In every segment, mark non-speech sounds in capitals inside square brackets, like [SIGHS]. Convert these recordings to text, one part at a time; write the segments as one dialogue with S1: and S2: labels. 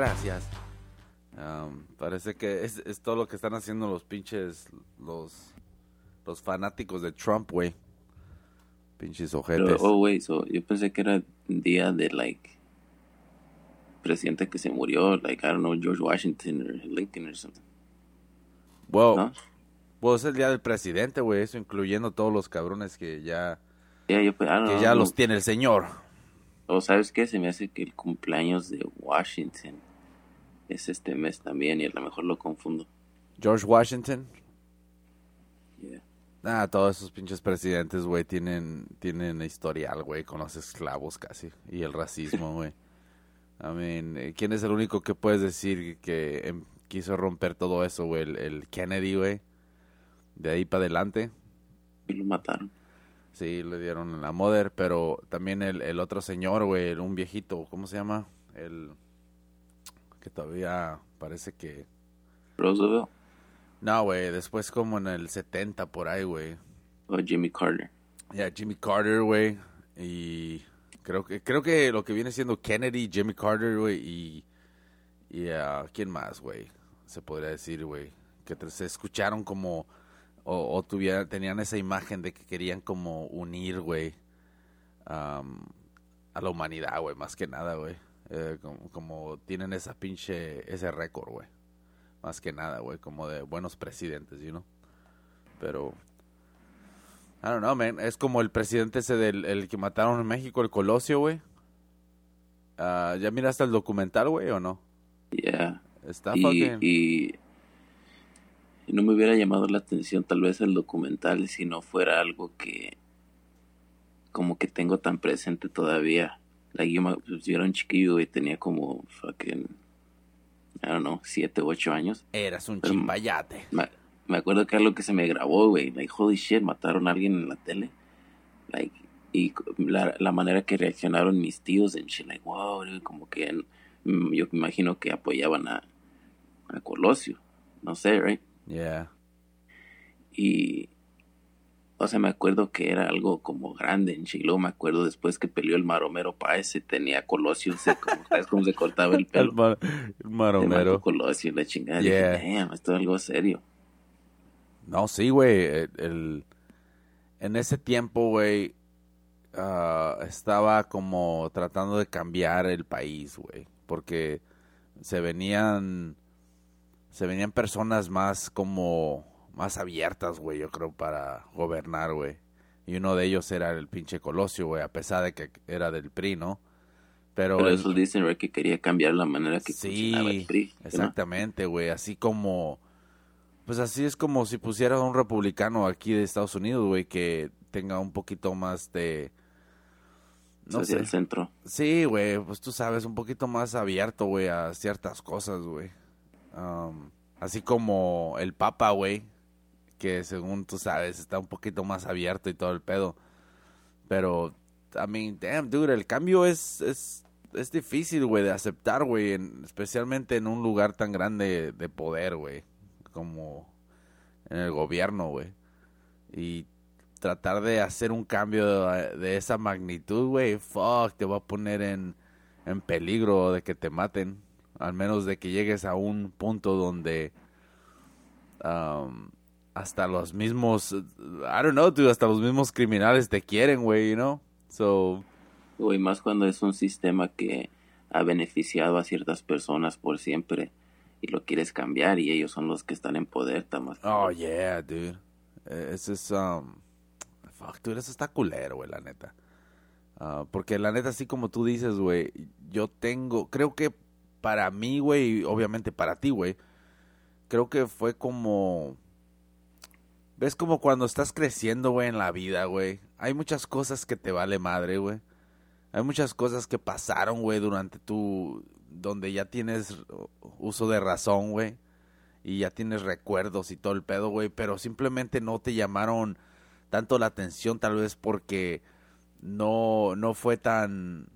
S1: gracias. Um, parece que es, es todo lo que están haciendo los pinches, los, los fanáticos de Trump, güey. Pinches
S2: Pero,
S1: ojetes.
S2: oh, güey, so, yo pensé que era día de, like, presidente que se murió, like, I don't know, George Washington or Lincoln or something.
S1: Wow.
S2: ¿No?
S1: Well, es el día del presidente, güey, eso incluyendo todos los cabrones que ya,
S2: Yeah, yo, don't
S1: que
S2: know,
S1: ya
S2: no.
S1: los tiene el señor.
S2: O sabes qué, se me hace que el cumpleaños de Washington es este mes también y a lo mejor lo confundo.
S1: George Washington.
S2: Yeah.
S1: Ah, todos esos pinches presidentes, güey, tienen, tienen historial, güey, con los esclavos casi. Y el racismo, [LAUGHS] güey. I mean, eh, ¿quién es el único que puedes decir que em, quiso romper todo eso, güey? El, el Kennedy, güey. De ahí para adelante.
S2: Y lo mataron.
S1: Sí, le dieron la mother, pero también el, el otro señor, güey, un viejito, ¿cómo se llama? El que todavía parece que...
S2: Roosevelt
S1: No, güey, después como en el 70 por ahí, güey.
S2: o Jimmy Carter.
S1: Ya, Jimmy Carter, güey. Y creo que creo que lo que viene siendo Kennedy, Jimmy Carter, güey. Y, y ah, ¿quién más, güey? Se podría decir, güey. Que se escucharon como... O, o tuvieran, tenían esa imagen de que querían como unir, güey. am, a la humanidad, güey, más que nada, güey. Eh, como, como tienen esa pinche... Ese récord, güey. Más que nada, güey. Como de buenos presidentes, you know. Pero... I don't know, man. Es como el presidente ese del el que mataron en México, el Colosio, güey. Ah, ¿Ya miraste el documental, güey, o no?
S2: Yeah.
S1: Está
S2: Y,
S1: fucking...
S2: y no me hubiera llamado la atención tal vez el documental si no fuera algo que como que tengo tan presente todavía. Like, yo, me- yo era un chiquillo y tenía como fucking, I don't know, siete, ocho años.
S1: Eras un
S2: Pero-
S1: chimpayate.
S2: Me, me acuerdo que algo que se me grabó, güey. Like, holy shit, mataron a alguien en la tele. Like, y la, la manera que reaccionaron mis tíos en shit, like, wow, dude, como que mm, yo me imagino que apoyaban a, a Colosio. No sé, right?
S1: Yeah.
S2: Y, o sea, me acuerdo que era algo como grande en Chilo. Me acuerdo después que peleó el Maromero Páez y tenía Colosio, se, como, ¿sabes cómo se cortaba el [LAUGHS]
S1: El,
S2: pelo?
S1: mar- el
S2: Se mató
S1: maromero.
S2: Colosio, la chingada.
S1: Yeah.
S2: Dije, damn, esto es algo serio.
S1: No, sí, güey. el- el- en ese tiempo, güey, ah, estaba como tratando de cambiar el país, güey. Porque se venían, se venían personas más como, más abiertas, güey, yo creo, para gobernar, güey. Y uno de ellos era el pinche Colosio, güey, a pesar de que era del PRI, ¿no? Pero,
S2: Pero eso dicen, right, que quería cambiar la manera que funcionaba el
S1: Sí,
S2: PRI.
S1: exactamente, güey. Así como, pues así es como si pusiera un republicano aquí de Estados Unidos, güey, que tenga un poquito más de, no
S2: hacia
S1: sé.
S2: el centro.
S1: Sí, güey, pues tú sabes, un poquito más abierto, güey, a ciertas cosas, güey. Um, así como el Papa, güey, que según tú sabes está un poquito más abierto y todo el pedo. Pero, I mean, damn, dude, el cambio es, es, es difícil, güey, de aceptar, güey, en- especialmente en un lugar tan grande de poder, güey, como en el gobierno, güey. Y tratar de hacer un cambio de, de esa magnitud, güey, fuck, te va a poner en, en peligro de que te maten. Al menos de que llegues a un punto donde um, hasta los mismos, I don't know, dude, hasta los mismos criminales te quieren, güey, you know? So,
S2: O y más cuando es un sistema que ha beneficiado a ciertas personas por siempre y lo quieres cambiar y ellos son los que están en poder, Tamas.
S1: oh yeah, dude. Eh, Eso es, um, fuck, dude, eso está culero, güey, la neta. Ah, porque la neta, así como tú dices, güey, yo tengo, creo que para mí, güey, y obviamente para ti, güey, creo que fue como... ¿Ves como cuando estás creciendo, güey, en la vida, güey? Hay muchas cosas que te vale madre, güey. Hay muchas cosas que pasaron, güey, durante tu... Donde ya tienes uso de razón, güey. Y ya tienes recuerdos y todo el pedo, güey. Pero simplemente no te llamaron tanto la atención, tal vez porque no, no fue tan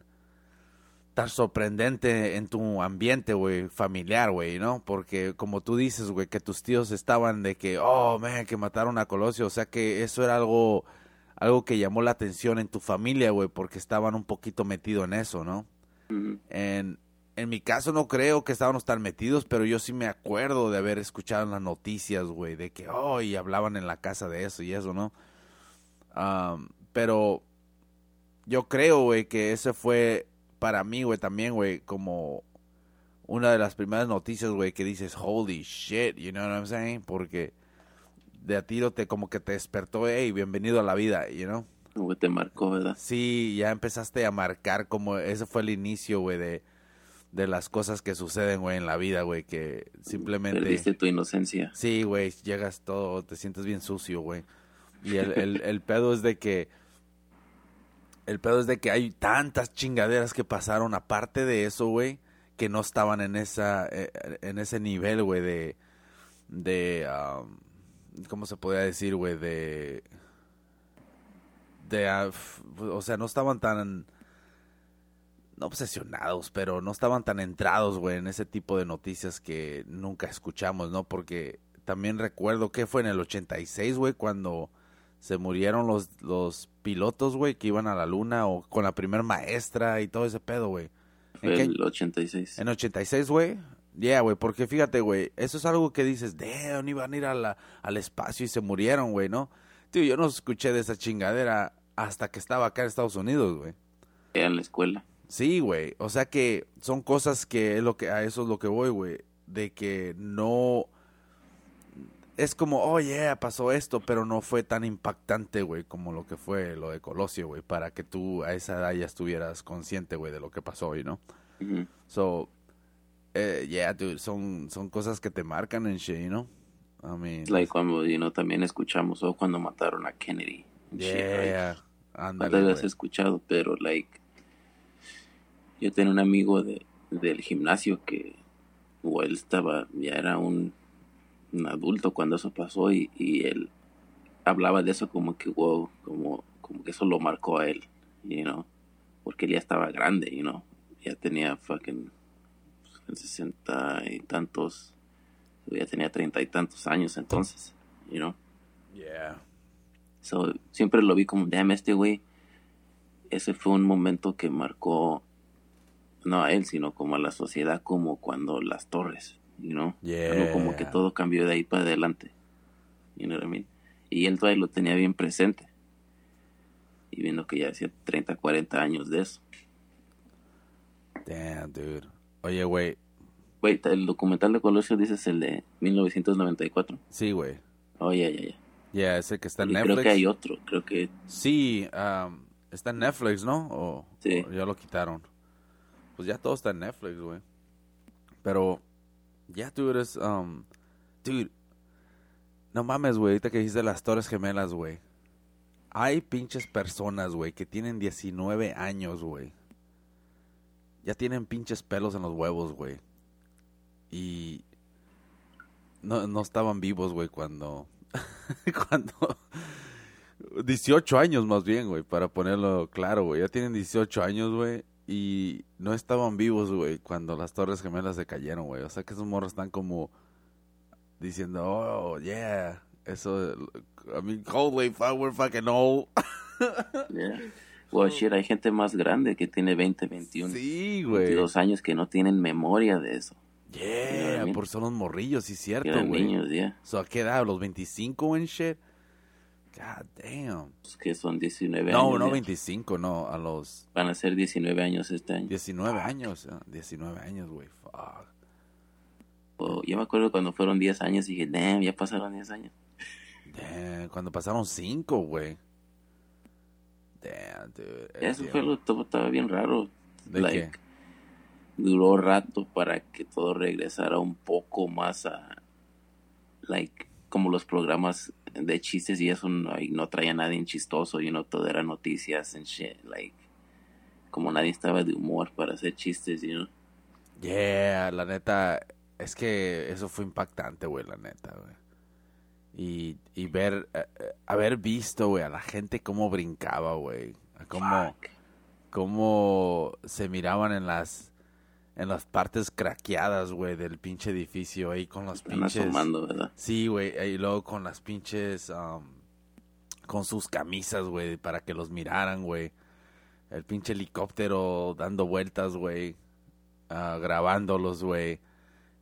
S1: tan sorprendente en tu ambiente, güey, familiar, güey, ¿no? Porque como tú dices, güey, que tus tíos estaban de que, oh, man, que mataron a Colosio, o sea que eso era algo, algo que llamó la atención en tu familia, güey, porque estaban un poquito metidos en eso, ¿no? en, en mi caso no creo que estábamos tan metidos, pero yo sí me acuerdo de haber escuchado en las noticias, güey, de que, oh, y hablaban en la casa de eso y eso, ¿no? pero yo creo, güey, que ese fue para mí, güey, también, güey, como una de las primeras noticias, güey, que dices, holy shit, you know what I'm saying? Porque de a tiro te como que te despertó, hey, bienvenido a la vida, you know?
S2: Que te marcó, ¿verdad?
S1: Sí, ya empezaste a marcar como ese fue el inicio, güey, de, de las cosas que suceden, güey, en la vida, güey, que simplemente...
S2: Perdiste tu inocencia.
S1: Sí, güey, llegas todo, te sientes bien sucio, güey. Y el, el, el pedo es de que el pedo es de que hay tantas chingaderas que pasaron aparte de eso, güey, que no estaban en esa eh, en ese nivel, güey, de de ¿cómo se podría decir, güey? De de ah, o sea, no estaban tan no obsesionados, pero no estaban tan entrados, güey, en ese tipo de noticias que nunca escuchamos, ¿no? Porque también recuerdo que fue en el 86, güey, cuando se murieron los, los pilotos, güey, que iban a la luna o con la primer maestra y todo ese pedo, güey.
S2: ¿En el 86.
S1: En 86, güey. Yeah, güey, porque fíjate, güey, eso es algo que dices, damn, iban a ir a la, al espacio y se murieron, güey, ¿no? Tío, yo no escuché de esa chingadera hasta que estaba acá en Estados Unidos, güey.
S2: En la escuela.
S1: Sí, güey, o sea que son cosas que es lo que, a eso es lo que voy, güey, de que no es como, oh yeah, pasó esto, pero no fue tan impactante, güey, como lo que fue lo de Colosio, güey, para que tú a esa edad ya estuvieras consciente, güey, de lo que pasó hoy, ¿no? So, eh, yeah, dude, son, son cosas que te marcan en shit, ¿no? I mean,
S2: like cuando, you know, también escuchamos, o cuando mataron a Kennedy.
S1: Yeah,
S2: No lo habías escuchado, pero, like, yo tenía un amigo de, del gimnasio que, o él estaba, ya era un adulto cuando eso pasó y, y él hablaba de eso como que wow, como, como que eso lo marcó a él, you know, porque él ya estaba grande, you know, ya tenía fucking sesenta y tantos, ya tenía treinta y tantos años entonces, you know.
S1: Yeah.
S2: So, siempre lo vi como, damn, este güey, ese fue un momento que marcó, no a él, sino como a la sociedad, como cuando las torres, you know? como que todo cambió de ahí para adelante. You know what I mean? Y él todavía lo tenía bien presente. Y viendo que ya hacía 30, 40 años de eso.
S1: Damn, dude. Oye, güey.
S2: Güey, el documental de Colosio dices el de 1994.
S1: Sí, güey.
S2: Oh, ya, ya, ya.
S1: Ya, ese que está en Netflix.
S2: Creo que hay otro, creo que...
S1: Sí, um, está en Netflix, ¿no? O,
S2: sí.
S1: ya lo quitaron. Pues ya todo está en Netflix, güey. Pero ya, tú eres, um, dude, no mames, güey, ahorita que dijiste las Torres Gemelas, güey. Hay pinches personas, güey, que tienen 19 años, güey. Ya tienen pinches pelos en los huevos, güey. Y no, no estaban vivos, güey, cuando... [LAUGHS] cuando... 18 años más bien, güey, para ponerlo claro, güey. Ya tienen 18 años, güey y no estaban vivos, güey, cuando las Torres Gemelas se cayeron, güey. O sea que esos morros están como diciendo, oh, yeah, eso, I mean, holy fuck, we're fucking old. [LAUGHS]
S2: yeah. Well, shit, hay gente más grande que tiene 20, 21,
S1: sí, güey.
S2: 22 años que no tienen memoria de eso.
S1: Yeah, por son los morrillos, sí, cierto, güey.
S2: niños, yeah.
S1: So, ¿a qué edad? ¿Los 25 en shit? God damn.
S2: Pues que son 19
S1: no,
S2: años.
S1: No, no 25, no, a los...
S2: Van a ser 19 años este año.
S1: 19 años, 19 años, güey, fuck.
S2: Oh, yo me acuerdo cuando fueron 10 años y dije, damn, ya pasaron 10 años.
S1: Damn, cuando pasaron 5, güey. Damn, dude.
S2: Eso fue lo todo estaba bien raro.
S1: ¿De
S2: like, Duró rato para que todo regresara un poco más a... Like, como los programas de chistes y eso no, no traía nadie chistoso, y no todo era noticias and shit, like, como nadie estaba de humor para hacer chistes, you know.
S1: Yeah, la neta, es que eso fue impactante, güey, la neta, güey. Y, y ver, eh, eh, haber visto, güey, a la gente cómo brincaba, güey. Cómo, cómo se miraban en las en las partes craqueadas, güey, del pinche edificio ahí con las
S2: Están
S1: pinches
S2: asomando, ¿verdad?
S1: Sí, güey, y luego con las pinches um, con sus camisas, güey, para que los miraran, güey. El pinche helicóptero dando vueltas, güey, ah, grabándolos, güey.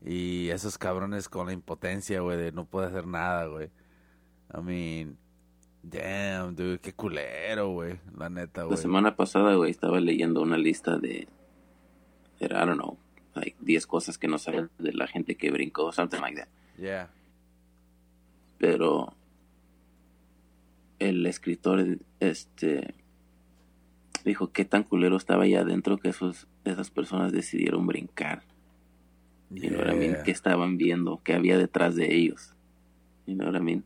S1: Y esos cabrones con la impotencia, güey, de no poder hacer nada, güey. I mean, damn, dude, qué culero, güey, la neta,
S2: La
S1: güey.
S2: semana pasada, güey, estaba leyendo una lista de, era, I don't know, like 10 cosas que no sabes de la gente que brincó, something like that.
S1: Yeah.
S2: Pero el escritor, este, dijo qué tan culero estaba allá adentro que esos, esas personas decidieron brincar. Know what I mean? ¿Qué estaban viendo? ¿Qué había detrás de ellos? You know what I mean?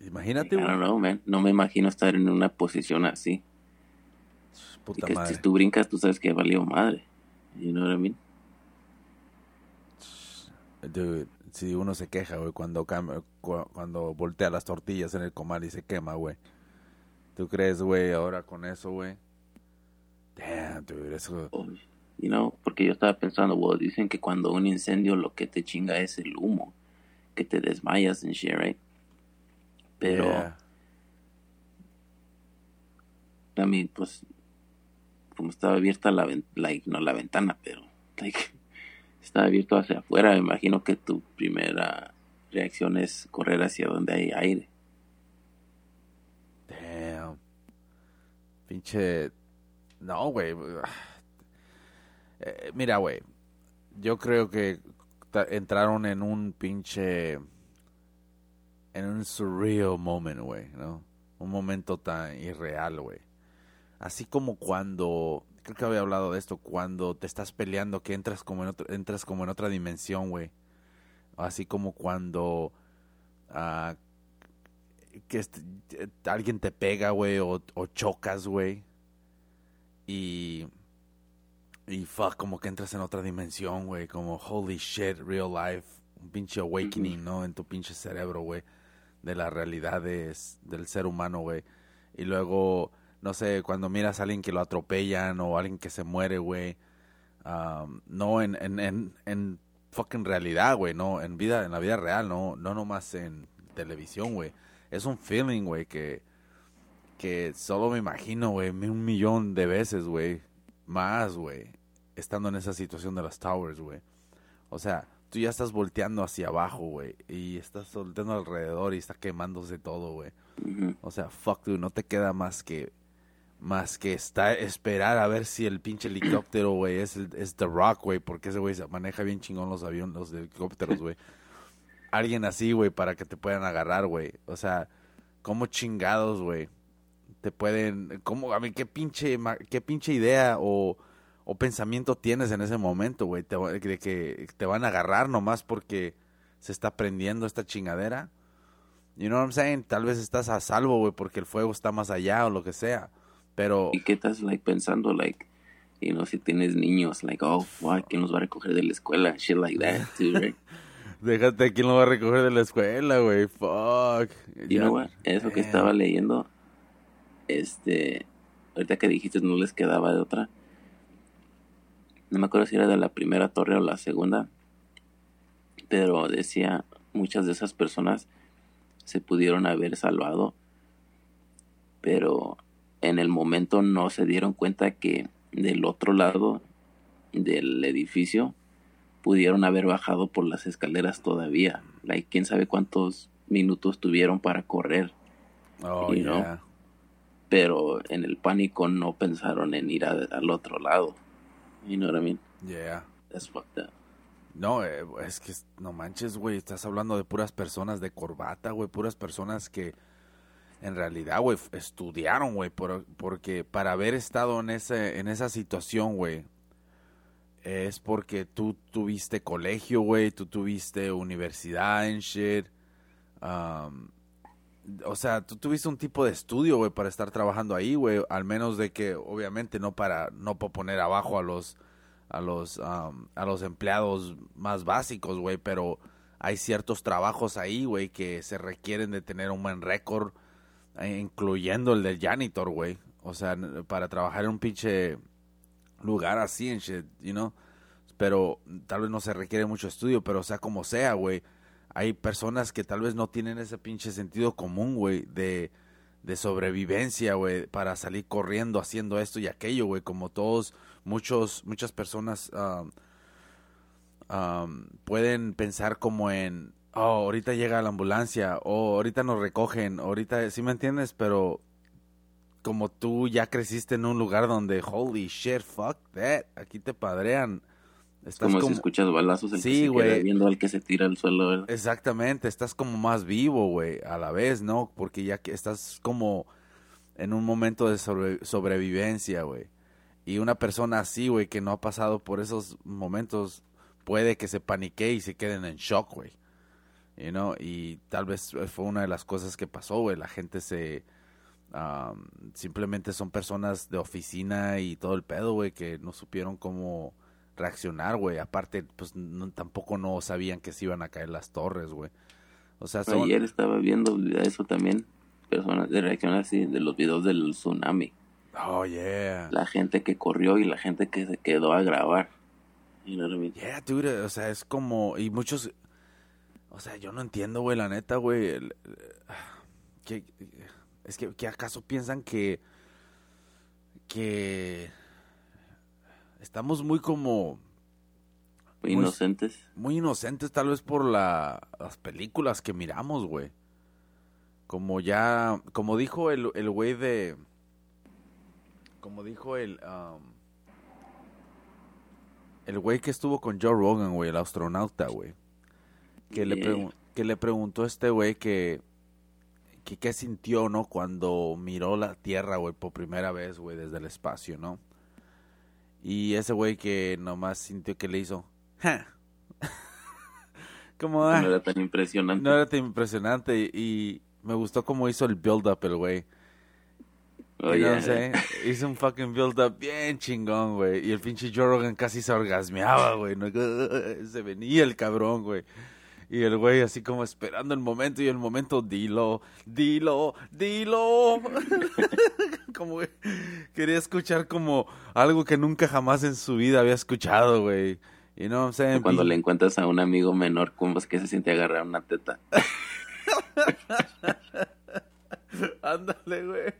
S1: Imagínate,
S2: I don't know, man. No me imagino estar en una posición así. Y
S1: Puta
S2: que
S1: madre.
S2: si tú brincas, tú sabes que valió madre. You know what I mean?
S1: Dude, si uno se queja, güey, cuando, cuando voltea las tortillas en el comal y se quema, güey. ¿Tú crees, güey, ahora con eso, güey? Damn, dude, eso...
S2: Oh, You know, porque yo estaba pensando, well, dicen que cuando un incendio lo que te chinga es el humo, que te desmayas en shit, right? Pero,
S1: Yeah.
S2: Mean, pues, como estaba abierta la, ventana, pero, estaba abierto hacia afuera, me imagino que tu primera reacción es correr hacia donde hay aire.
S1: Damn. Pinche... No, güey. [SIGHS] Eh, mira, güey. Yo creo que entraron en un pinche... En un surreal moment, güey, ¿no? Un momento tan irreal, güey. Así como cuando... Creo que había hablado de esto. Cuando te estás peleando, que entras como en, otro- entras como en otra dimensión, güey. Así como cuando... ah, que este- eh, alguien te pega, güey, o, o chocas, güey. Y. Y fuck, como que entras en otra dimensión, güey. Como holy shit, real life. Un pinche awakening, [CLEARS THROAT] ¿no? En tu pinche cerebro, güey. De la realidad es- del ser humano, güey. Y luego, no sé, cuando miras a alguien que lo atropellan o alguien que se muere, güey. um, no en, en, en, en fucking realidad, güey. No, en vida, en la vida real, no, no nomás en televisión, güey. Es un feeling, güey, que, que solo me imagino, güey, un millón de veces, güey. Más, güey. Estando en esa situación de las towers, güey. O sea, tú ya estás volteando hacia abajo, güey. Y estás volteando alrededor y está quemándose todo, güey. O sea, fuck, dude, no te queda más que más que estar, esperar a ver si el pinche helicóptero, [CLEARS THROAT] güey, es, el- es The Rock, güey, porque ese güey se maneja bien chingón los aviones, los helicópteros, [LAUGHS] güey. Alguien así, güey, para que te puedan agarrar, güey. O sea, ¿cómo chingados, güey? Te pueden, ¿cómo, a mí, qué pinche, qué pinche idea o, o pensamiento tienes en ese momento, güey? De que te van a agarrar nomás porque se está prendiendo esta chingadera. You know what I'm saying? Tal vez estás a salvo, güey, porque el fuego está más allá o lo que sea. Pero,
S2: ¿Y qué estás like pensando like you know si tienes niños like oh fuck quién los va a recoger de la escuela shit like that [LAUGHS] too, right?
S1: déjate quién lo va a recoger de la escuela, güey. Fuck.
S2: You
S1: Ya-
S2: know what? Eso que estaba leyendo este ahorita que dijiste no les quedaba de otra no me acuerdo si era de la primera torre o la segunda pero decía muchas de esas personas se pudieron haber salvado pero en el momento no se dieron cuenta que del otro lado del edificio pudieron haber bajado por las escaleras todavía. Like, quién sabe cuántos minutos tuvieron para correr.
S1: Oh,
S2: you know.
S1: yeah.
S2: Pero en el pánico no pensaron en ir a- al otro lado. You know what I mean?
S1: Yeah.
S2: That's fucked up.
S1: No, eh, es que no manches, güey. Estás hablando de puras personas de corbata, güey. Puras personas que en realidad, güey, estudiaron, güey. por- porque para haber estado en, ese, en esa situación, güey, es porque tú tuviste colegio, güey. Tú tuviste universidad en shit. O sea, tú tuviste un tipo de estudio, güey, para estar trabajando ahí, güey. Al menos de que, obviamente, no para no para poner abajo a los a los um, a los empleados más básicos, güey, pero hay ciertos trabajos ahí, güey, que se requieren de tener un buen récord, incluyendo el del janitor, güey. O sea, para trabajar en un pinche lugar así en shit, you know. Pero tal vez no se requiere mucho estudio, pero sea, como sea, güey. Hay personas que tal vez no tienen ese pinche sentido común, güey, de, de sobrevivencia, güey, para salir corriendo haciendo esto y aquello, güey. Como todos, muchos, muchas personas um, pueden pensar como en, oh, ahorita llega la ambulancia, o ahorita nos recogen, ahorita, ¿sí me entiendes? Pero como tú ya creciste en un lugar donde, holy shit, fuck that, aquí te padrean.
S2: Estás como, si escuchas balazos el sí, que viendo al que se tira al suelo. ¿verdad?
S1: Exactamente, estás como más vivo, güey, a la vez, ¿no? Porque ya que estás como en un momento de sobrevivencia, güey. Y una persona así, güey, que no ha pasado por esos momentos, puede que se panique y se queden en shock, güey. You know? Y tal vez fue una de las cosas que pasó, güey. La gente se... simplemente son personas de oficina y todo el pedo, güey, que no supieron cómo reaccionar, güey. Aparte, pues tampoco no sabían que se iban a caer las torres, güey.
S2: O sea, ayer estaba viendo eso también, personas de reacción así de los videos del tsunami.
S1: Oh, yeah.
S2: La gente que corrió y la gente que se quedó a grabar.
S1: Yeah, dude, o sea, es como y muchos o sea, yo no entiendo, güey, la neta, güey, que es que, que acaso piensan que que estamos muy como...
S2: Muy inocentes.
S1: Muy inocentes tal vez por la, las películas que miramos, güey. Como ya, como dijo el, el güey de... Como dijo el... Um, el güey que estuvo con Joe Rogan, güey, el astronauta, güey. Que, le que le preguntó a este güey que, que qué sintió, ¿no? Cuando miró la Tierra, güey, por primera vez, güey, desde el espacio, ¿no? Y ese güey que nomás sintió que le hizo. [LAUGHS]
S2: como, no era tan impresionante.
S1: No era tan impresionante y, me gustó cómo hizo el build-up el güey. Oh, hizo un fucking build-up bien chingón, güey. Y el pinche Joe casi se orgasmeaba, güey. [LAUGHS] Se venía el cabrón, güey. Y el güey así como esperando el momento y el momento, dilo, dilo, dilo. [LAUGHS] como güey, quería escuchar como algo que nunca jamás en su vida había escuchado, güey. Y no, o sea,
S2: Cuando le encuentras a un amigo menor, ¿cómo es que se siente agarrar una teta? [LAUGHS]
S1: Ándale, güey.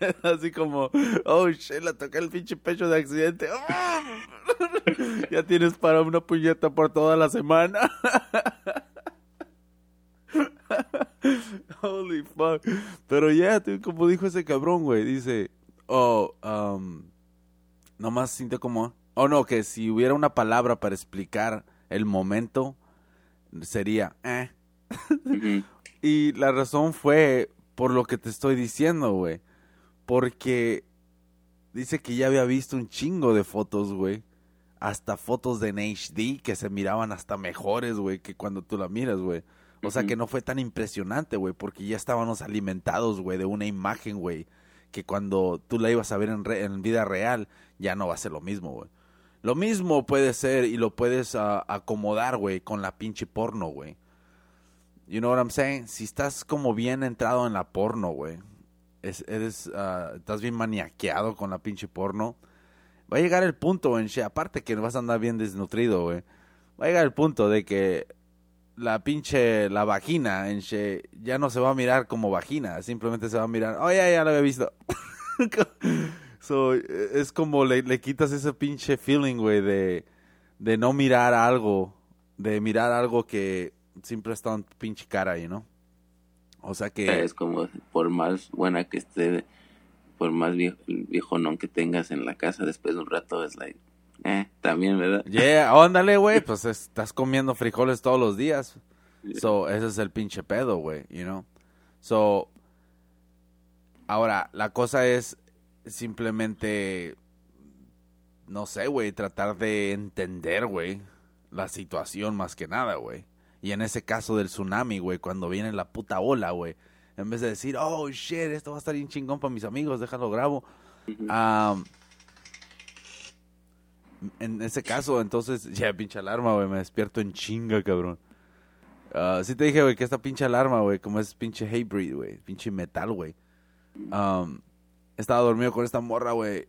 S1: [LAUGHS] Así como, oh shit, le toqué el pinche pecho de accidente. ya tienes para una puñeta por toda la semana. [LAUGHS] Holy fuck. Pero ya, como dijo ese cabrón, güey, dice, oh, um, nomás siente como, oh no, que si hubiera una palabra para explicar el momento, sería, eh. [LAUGHS] y la razón fue por lo que te estoy diciendo, güey. Porque dice que ya había visto un chingo de fotos, güey. Hasta fotos de en HD que se miraban hasta mejores, güey, que cuando tú la miras, güey. O sea que no fue tan impresionante, güey, porque ya estábamos alimentados, güey, de una imagen, güey, que cuando tú la ibas a ver en, en vida real, ya no va a ser lo mismo, güey. Lo mismo puede ser y lo puedes uh, acomodar, güey, con la pinche porno, güey. You know what I'm saying? Si estás como bien entrado en la porno, güey, es, eres, uh, estás bien maniaqueado con la pinche porno, va a llegar el punto, en aparte que vas a andar bien desnutrido, güey, va a llegar el punto de que la pinche, la vagina en She ya no se va a mirar como vagina, simplemente se va a mirar, oh ya, ya lo había visto. [LAUGHS] so, es como le, le, quitas ese pinche feeling, güey, de, de no mirar algo, de mirar algo que siempre está en pinche cara ahí, ¿no? O sea que...
S2: Es como, por más buena que esté, por más viejo, viejo non que tengas en la casa, después de un rato es like eh, también, ¿verdad?
S1: Yeah, ándale, güey, [LAUGHS] pues estás comiendo frijoles todos los días. So, ese es el pinche pedo, güey, you know. So, ahora, la cosa es simplemente, no sé, güey, tratar de entender, güey, la situación más que nada, güey. Y en ese caso del tsunami, güey, cuando viene la puta ola, güey, en vez de decir, oh, shit, esto va a estar bien chingón para mis amigos, déjalo grabo en ese caso, entonces, [LAUGHS] ya pinche alarma, güey, me despierto en chinga, cabrón. Uh, sí te dije, güey, que esta pinche alarma, güey, como es pinche Hatebreed, güey, pinche metal, güey. Estaba dormido con esta morra, güey.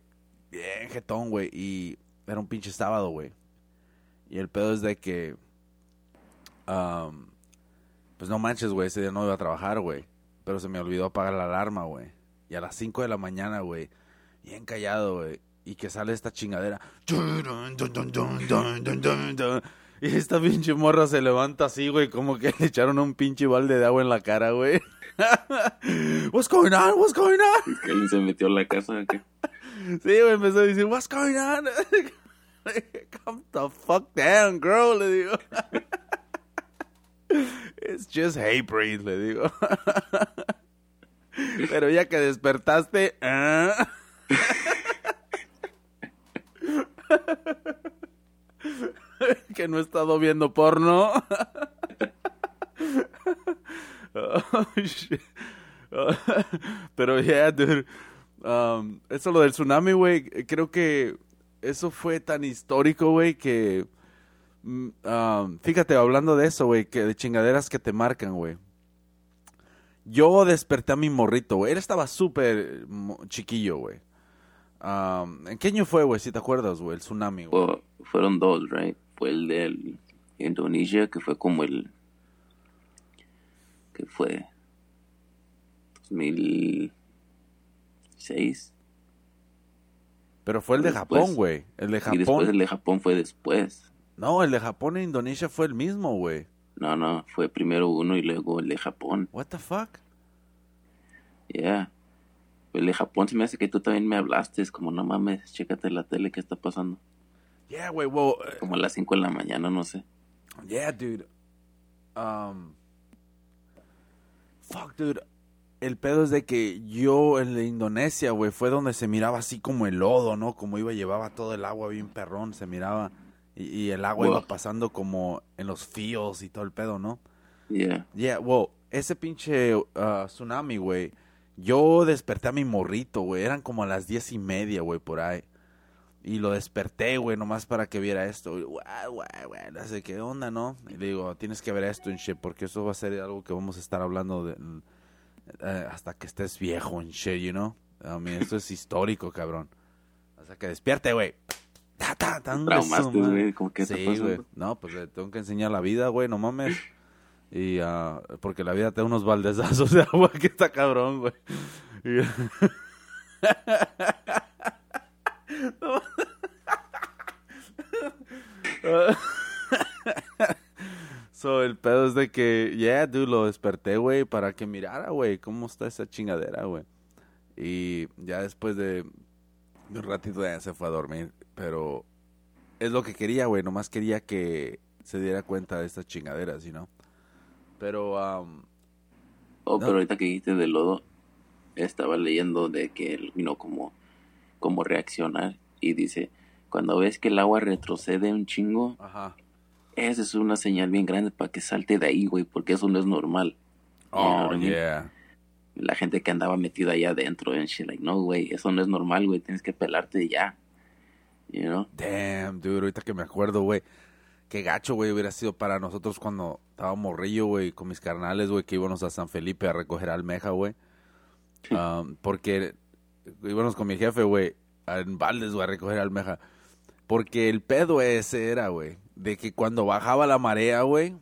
S1: Bien jetón, güey. Y era un pinche sábado, güey. Y el pedo es de que... pues no manches, güey. Ese día no iba a trabajar, güey. Pero se me olvidó apagar la alarma, güey. Y a las 5 de la mañana, güey. Bien callado, güey. Y que sale esta chingadera. Y esta pinche morra se levanta así, güey. Como que [LAUGHS] le echaron un pinche balde de agua en la cara, güey. [LAUGHS] What's going on? What's going on?
S2: Que él se metió a la casa. ¿qué?
S1: Sí, güey, empezó a decir, what's going on? [LAUGHS] Calm the fuck down, girl, le digo. It's just hatebreed, le digo. Pero ya que despertaste, ¿ah? [LAUGHS] que no he estado viendo porno. [LAUGHS] Oh. [LAUGHS] Pero yeah. Um, eso lo del tsunami, güey. Creo que eso fue tan histórico, güey, que... mm, um, fíjate, hablando de eso, güey, que de chingaderas que te marcan, güey. Yo desperté a mi morrito, güey. Él estaba súper chiquillo, güey. Um, ¿En qué año fue, güey? Si te acuerdas, güey, el tsunami, güey.
S2: Fue- fueron dos, right? Fue el de Indonesia, que fue como el... que fue? 2006.
S1: Pero fue el de
S2: después-
S1: Japón, güey. El de
S2: Y después
S1: Japón.
S2: el de Japón fue después.
S1: No, el de Japón e Indonesia fue el mismo, güey.
S2: No, no, fue primero uno y luego el de Japón.
S1: What the fuck?
S2: Yeah. El de Japón se me hace que tú también me hablaste. Es como, no mames, chécate la tele, ¿qué está pasando?
S1: Yeah, güey, well, eh,
S2: Como a las 5 de la mañana, no sé.
S1: Yeah, dude. Um, fuck, dude. El pedo es de que yo en la Indonesia, güey, fue donde se miraba así como el lodo, ¿no? Como iba, llevaba todo el agua bien perrón, se miraba. Y, y el agua
S2: Wow.
S1: iba pasando como en los fields y todo el pedo, ¿no?
S2: Yeah.
S1: Yeah, well, ese pinche uh, tsunami, güey. Yo desperté a mi morrito, güey. Eran como a las diez y media, güey, por ahí. Y lo desperté, güey, nomás para que viera esto. Guau, guau, guau, no sé qué onda, ¿no? Y le digo, tienes que ver esto en shit, porque eso va a ser algo que vamos a estar hablando de, eh, hasta que estés viejo en shit, you know? I mean, esto es histórico, cabrón. Hasta que despierte, güey. Ta, ta, ta,
S2: Traumaste, güey. Como que
S1: Sí, güey. No, pues le tengo que enseñar la vida, güey, no mames. Y ah, porque la vida te da unos baldezazos de agua que está cabrón, güey. [LAUGHS] So, el pedo es de que, yeah, dude, lo desperté, güey, para que mirara, güey, cómo está esa chingadera, güey. Y ya después de de un ratito ya se fue a dormir, pero es lo que quería, güey, nomás quería que se diera cuenta de estas chingaderas, ¿sí, no? Pero, um,
S2: Oh,
S1: No.
S2: pero ahorita que dijiste de lodo, estaba leyendo de que, you know, como, como reaccionar. Y dice, cuando ves que el agua retrocede un chingo,
S1: ajá.
S2: esa es una señal bien grande para que salte de ahí, güey, porque eso no es normal. You know
S1: Oh,
S2: what I mean?
S1: yeah.
S2: La gente que andaba metida allá adentro en shit, like, no, güey, eso no es normal, güey, tienes que pelarte ya. You know?
S1: Damn, dude, ahorita que me acuerdo, güey. Qué gacho, güey, hubiera sido para nosotros cuando estábamos morrillo, güey, con mis carnales, güey, que íbamos a San Felipe a recoger almeja, güey. Um, porque íbamos con mi jefe, güey, en baldes, güey, a recoger almeja. Porque el pedo ese era, güey, de que cuando bajaba la marea, güey,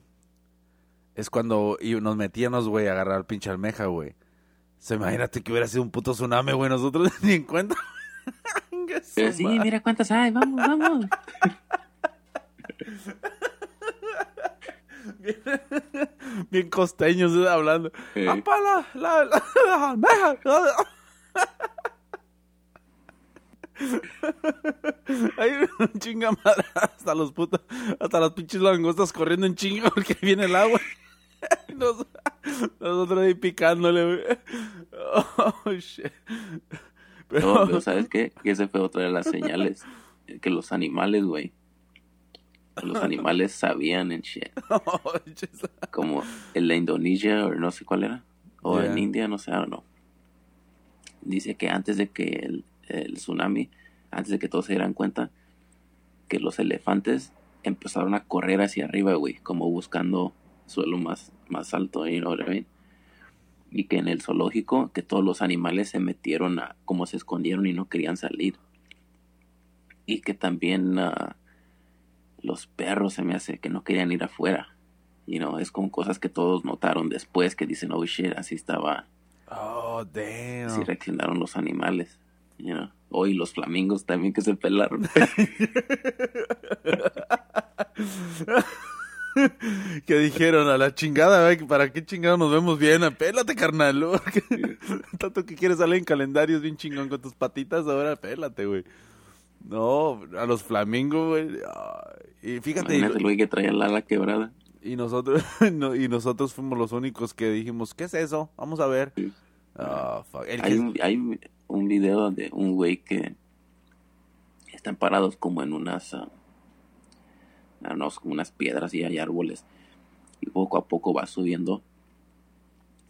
S1: es cuando y nos metíamos, güey, a agarrar pinche almeja, güey. Se imagínate que hubiera sido un puto tsunami, güey, nosotros [LAUGHS] ni en cuenta. [LAUGHS]
S2: Sí, mira cuántas hay, vamos, vamos. [LAUGHS] [LAUGHS]
S1: Bien costeños ¿eh? hablando.
S2: Sí.
S1: ¡Apa la, la, la! [LAUGHS] Hay un chinga madre hasta los putos, hasta las pinches langostas corriendo en chinga porque viene el agua. [LAUGHS] Nos- nosotros ahí picándole, güey. Oh, shit. Pero,
S2: No, pero ¿sabes qué? Que esa fue otra de las señales. Que los animales, güey. [LAUGHS] Los animales sabían en shit. [LAUGHS]
S1: oh.
S2: Como en la Indonesia, o no sé cuál era. O en. India, no sé, know. Dice que antes de que el, el tsunami, antes de que todos se dieran cuenta, que los elefantes empezaron a correr hacia arriba, güey. Como buscando suelo más, más alto, you know what I mean? y que en el zoológico que todos los animales se metieron a como se escondieron y no querían salir y que también ah, los perros se me hace que no querían ir afuera y no es como cosas que todos notaron después que dicen oh shit así estaba
S1: oh damn
S2: así reaccionaron los animales you know? hoy los flamingos también que se pelaron [LAUGHS]
S1: que dijeron a la chingada, ¿eh? ¿para qué chingado nos vemos bien? Pélate, carnal. [LAUGHS] Tanto que quieres salir en calendarios bien chingón con tus patitas, ahora pélate, güey. No, a los flamingos, güey. Y fíjate.
S2: güey que traía la ala quebrada.
S1: Y nosotros, [LAUGHS] y nosotros fuimos los únicos que dijimos, ¿qué es eso? Vamos a ver. Ah,
S2: hay, un, hay un video de un güey que están parados como en unas ah, unas piedras y hay árboles. Y poco a poco va subiendo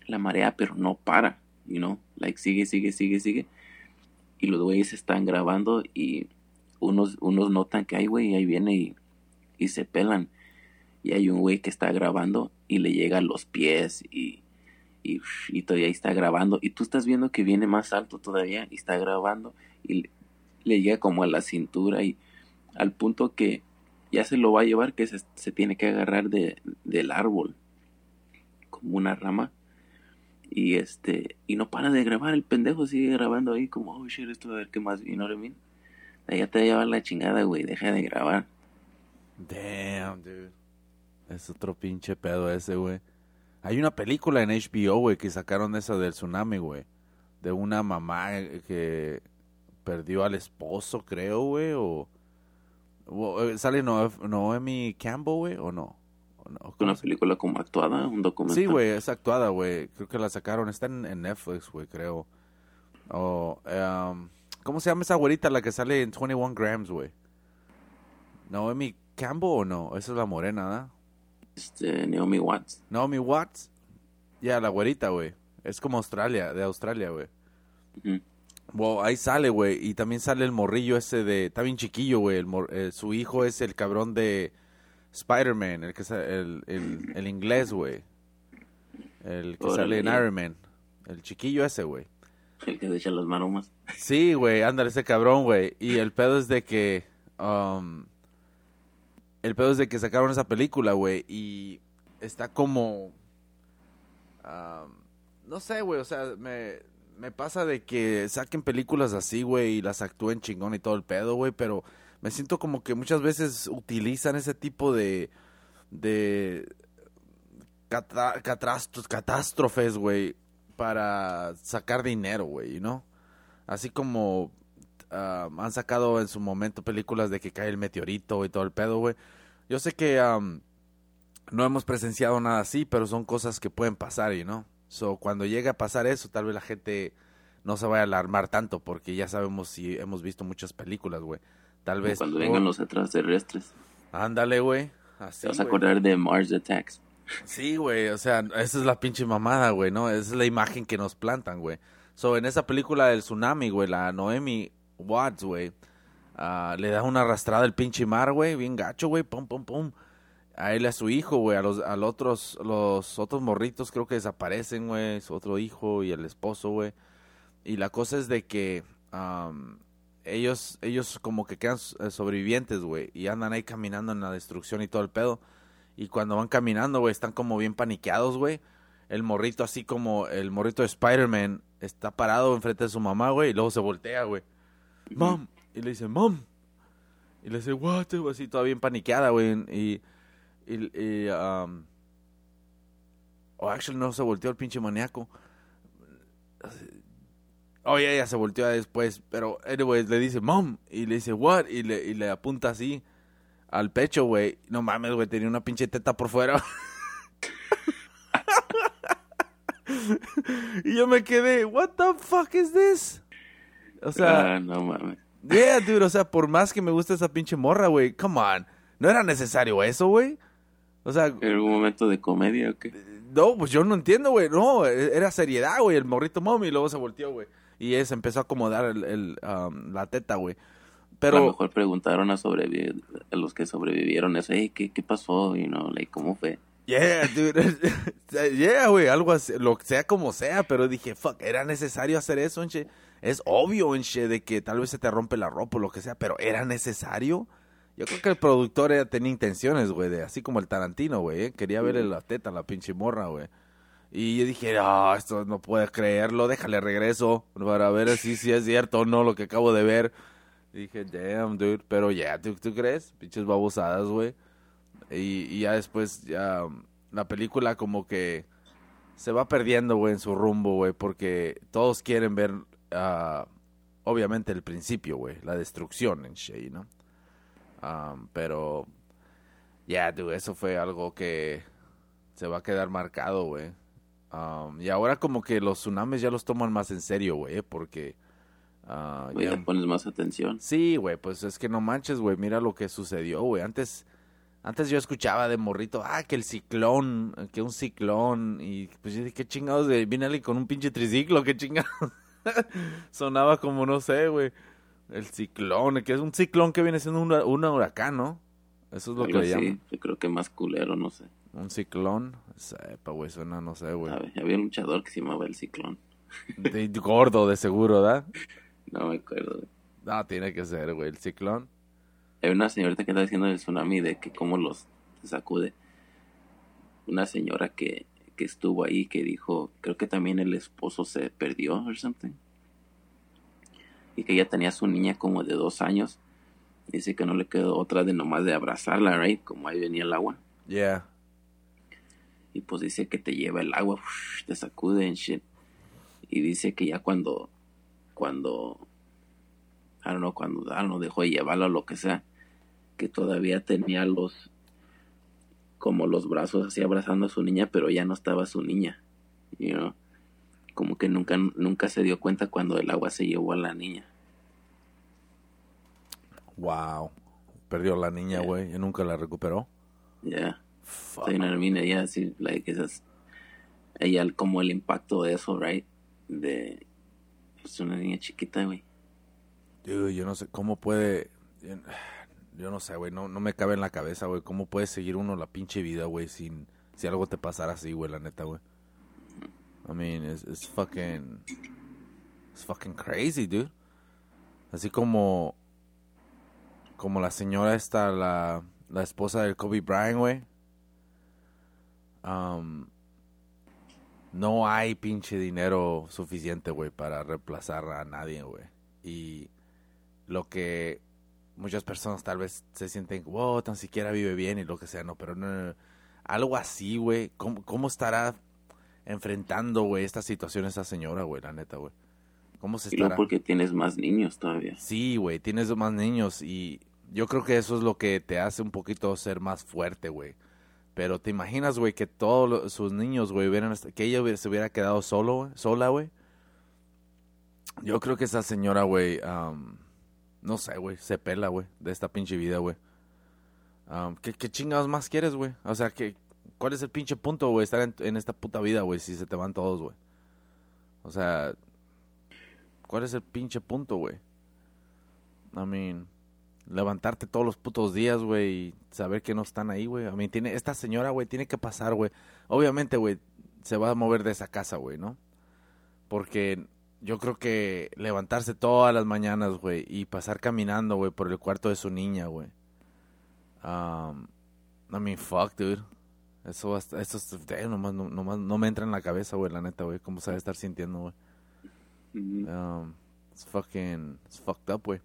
S2: la marea, pero no para, you know, like sigue, sigue, sigue, sigue. Y los güeyes están grabando y unos, unos notan que hay güey, ahí viene y, y se pelan. Y hay un güey que está grabando y le llega a los pies y, y, y, todavía está grabando. Y tú estás viendo que viene más alto todavía y está grabando y le llega como a la cintura y al punto que ya se lo va a llevar que se, se tiene que agarrar de, del árbol como una rama y este y no para de grabar el pendejo sigue grabando ahí como oh shit esto a ver qué más vino you ya te va a llevar la chingada güey deja de grabar
S1: damn dude es otro pinche pedo ese güey hay una película en HBO güey que sacaron esa del tsunami güey de una mamá que perdió al esposo creo güey o eh, ¿Sale Noemi Campbell, güey, o no?
S2: ¿Una película como actuada? ¿Un documental?
S1: Sí, güey, es actuada, güey. Creo que la sacaron. Está en, Netflix, güey, creo. O, um, ¿Cómo se llama esa güerita la que sale en 21 Grams, güey? ¿Noemi Campbell o no? Esa es la morena, ¿no?
S2: Este, Naomi Watts.
S1: Naomi Watts. Ya, la güerita, güey. Es como Australia, de Australia, güey. Wow, ahí sale, güey. Y también sale el morrillo ese de... Está bien chiquillo, güey. Eh, su hijo es el cabrón de Spider-Man, el, que el, el, el inglés, güey. El que sale en Iron Man. El chiquillo ese, güey. [LAUGHS]
S2: El que se echa las maromas.
S1: Sí, güey, ándale ese cabrón, güey. Y el pedo es de que... Um, el pedo es de que sacaron esa película, güey. Y está como... Um, no sé, güey, o sea, me me pasa de que saquen películas así, güey, y las actúen chingón y todo el pedo, güey, pero me siento como que muchas veces utilizan ese tipo de de catástrofes, güey, para sacar dinero, güey, ¿no? Así como ah, han sacado en su momento películas de que cae el meteorito y todo el pedo, güey. Yo sé que no hemos presenciado nada así, pero son cosas que pueden pasar, ¿y no? So, cuando llegue a pasar eso, tal vez la gente no se vaya a alarmar tanto, porque ya sabemos si hemos visto muchas películas, güey. Tal vez.
S2: Cuando vengan los extraterrestres.
S1: Ándale, güey.
S2: Te vas a acordar de Mars Attacks.
S1: Sí, güey, o sea, esa es la pinche mamada, güey, ¿no? Esa es la imagen que nos plantan, güey. So, en esa película del tsunami, güey, la Noemi Watts, güey, uh, le da una arrastrada el pinche mar, güey, bien gacho, güey, pum, pum, pum a él a su hijo, güey, a los, a los otros, los otros morritos creo que desaparecen, güey, su otro hijo y el esposo, güey. Y la cosa es de que ellos, ellos como que quedan eh, sobrevivientes, güey, y andan ahí caminando en la destrucción y todo el pedo. Y cuando van caminando, güey, están como bien paniqueados, güey. El morrito, así como el morrito de Spider-Man, está parado enfrente de su mamá, güey, y luego se voltea, güey. Mom. Y le dice, Mom. Y le dice, what? Así toda bien paniqueada, güey. Y y, y um, oh, actually no se volteó el pinche maníaco. Oh, ya, ya se volteó después. Pero, anyways, le dice, mom. Y le dice, what? Y le, y le apunta así al pecho, güey. No mames, güey, tenía una pinche teta por fuera. [LAUGHS] y yo me quedé, what the fuck is this?
S2: O sea, ah, no mames.
S1: Yeah, dude, o sea, por más que me guste esa pinche morra, güey, come on. No era necesario eso, güey. O sea...
S2: ¿En algún momento de comedia o qué?
S1: No, pues yo no entiendo, güey. No, era seriedad, güey. El morrito mommy y luego se volteó, güey. Y él se empezó a acomodar el, um, la teta, güey. Pero...
S2: A lo mejor preguntaron a, a los que sobrevivieron eso, hey, ¿qué, qué pasó? Y no, like, ¿cómo fue?
S1: Yeah, dude. [LAUGHS] yeah, güey, algo así, lo sea como sea, pero dije, fuck, era necesario hacer eso, enche. Es obvio, enche, de que tal vez se te rompe la ropa o lo que sea, pero ¿era necesario? Yo creo que el productor era, tenía intenciones, güey, de, así como el Tarantino, güey, ¿eh? quería verle la teta a la pinche morra, güey. Y yo dije, ah, esto no puedo creerlo, déjale regreso para ver si, si es cierto o no lo que acabo de ver. Dije, damn, dude, pero ya, ¿tú, ¿tú, crees? Pinches babosadas, güey. Y, ya después, ya, la película como que se va perdiendo, güey, en su rumbo, güey, porque todos quieren ver, uh, obviamente, el principio, güey, la destrucción en Shea, ¿no? Um, pero, ya, dude, eso fue algo que se va a quedar marcado, güey. Um, y ahora como que los tsunamis ya los toman más en serio, güey, porque...
S2: Uh, ya pones más atención.
S1: Sí, güey, pues es que no manches, güey, mira lo que sucedió, güey. Antes, antes yo escuchaba de morrito, ah, que el ciclón, que un ciclón, y pues yo dije, qué chingados, de, viene alguien con un pinche triciclo, qué chingados. [LAUGHS] Sonaba como, no sé, güey, el ciclón, que es un ciclón que viene siendo un, huracán, ¿no? Eso es lo que le llaman.
S2: Yo creo que más culero, no sé.
S1: Un ciclón. Sepa, güey, suena, no sé, güey.
S2: Había un luchador que se llamaba el ciclón.
S1: De, gordo, de seguro, ¿verdad? [LAUGHS]
S2: No me acuerdo.
S1: No, tiene que ser, güey, el ciclón.
S2: Hay una señorita que está diciendo del tsunami de que cómo los sacude. Una señora que, que estuvo ahí que dijo, creo que también el esposo se perdió o something. Y que ella tenía su niña como de dos años. Dice que no le quedó otra de nomás de abrazarla, right? Como ahí venía el agua.
S1: Yeah
S2: y pues dice que te lleva el agua, te sacude en shit. Y dice que ya cuando, cuando, I don't know, cuando no dejó de llevarlo o lo que sea, que todavía tenía los, como los brazos así abrazando a su niña, pero ya no estaba su niña, you know? como que nunca, nunca se dio cuenta cuando el agua se llevó a la niña.
S1: Wow, perdió la niña, güey, y nunca la recuperó.
S2: Ya. So, you know what I mean? Sí, like, esas, ella, como el impacto de eso, right? De, pues, una niña chiquita, güey.
S1: Dude, yo no sé cómo puede, yo no sé, güey, no, no me cabe en la cabeza, güey, cómo puede seguir uno la pinche vida, güey, sin, si algo te pasara así, güey, la neta, güey. I mean, it's, it's fucking, it's fucking crazy, dude. Así como, como la señora esta, la, la esposa del Kobe Bryant, güey no hay pinche dinero suficiente, güey, para reemplazar a nadie, güey. Y lo que muchas personas tal vez se sienten, wow, tan siquiera vive bien y lo que sea, no, pero no, algo así, güey. ¿Cómo, estará enfrentando, güey, esta situación esa señora, güey, la neta, güey? ¿Cómo se estará?
S2: Y porque tienes más niños todavía.
S1: Sí, güey, tienes más niños y yo creo que eso es lo que te hace un poquito ser más fuerte, güey. Pero te imaginas, güey, que todos sus niños, güey, hubieran, que ella se hubiera quedado solo, sola, güey. Yo creo que esa señora, güey, no sé, güey, se pela, güey, de esta pinche vida, güey. ¿qué, ¿qué, chingados más quieres, güey? O sea, que, ¿cuál es el pinche punto, güey, estar en, en esta puta vida, güey, si se te van todos, güey? O sea, ¿cuál es el pinche punto, güey? I mean, levantarte todos los putos días, güey, y saber que no están ahí, güey. A mí tiene, esta señora, güey, tiene que pasar, güey. Obviamente, güey, se va a mover de esa casa, güey, ¿no? Porque yo creo que levantarse todas las mañanas, güey, y pasar caminando, güey, por el cuarto de su niña, güey. Um, I mean, fuck, dude. Eso, eso nomás, no, nomás, no me entra en la cabeza, güey, la neta, güey. ¿Cómo se va a estar sintiendo, güey? Um, it's fucking, it's fucked up, güey.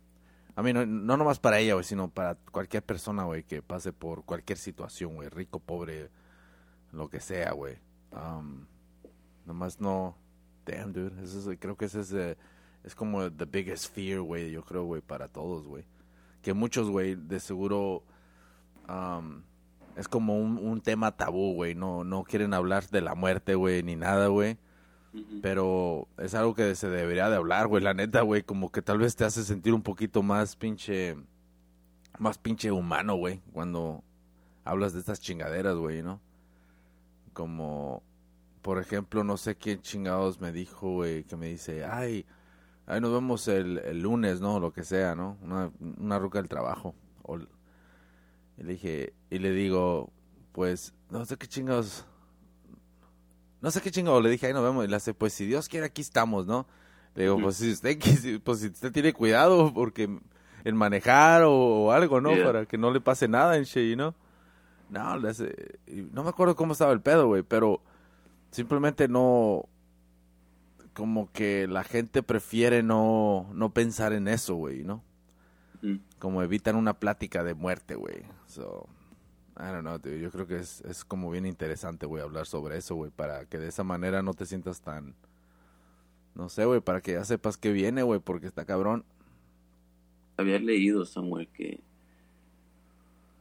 S1: A mí no, no nomás para ella, güey, sino para cualquier persona, güey, que pase por cualquier situación, güey, rico, pobre, lo que sea, güey. Um, nomás no... Damn, dude. Eso es, creo que ese es, eh, es como the biggest fear, güey, yo creo, güey, para todos, güey. Que muchos, güey, de seguro... Um, es como un, un tema tabú, güey. No, no quieren hablar de la muerte, güey, ni nada, güey. Pero es algo que se debería de hablar, güey, la neta, güey, como que tal vez te hace sentir un poquito más pinche, más pinche humano, güey, cuando hablas de estas chingaderas, güey, ¿no? Como, por ejemplo, no sé quién chingados me dijo, güey, que me dice, ay, ahí nos vemos el, el lunes, ¿no? Lo que sea, ¿no? Una, una ruca del trabajo. y le dije, y le digo, pues, no sé qué chingados. No sé qué chingados le dije, ahí nos vemos. Y le hace, pues si Dios quiere, aquí estamos, ¿no? Le digo, pues si usted, [LAUGHS] pues si usted tiene cuidado, porque en manejar o, algo, ¿no? Para que no le pase nada en Shea, ¿no? No, le hace, no me acuerdo cómo estaba el pedo, güey, pero simplemente no, como que la gente prefiere no, no pensar en eso, güey, ¿no? Como evitan una plática de muerte, güey. So, I don't know, dude. Yo creo que es, es como bien interesante, güey, hablar sobre eso, güey, para que de esa manera no te sientas tan... No sé, güey, para que ya sepas que viene, güey, porque está cabrón.
S2: Había leído somewhere que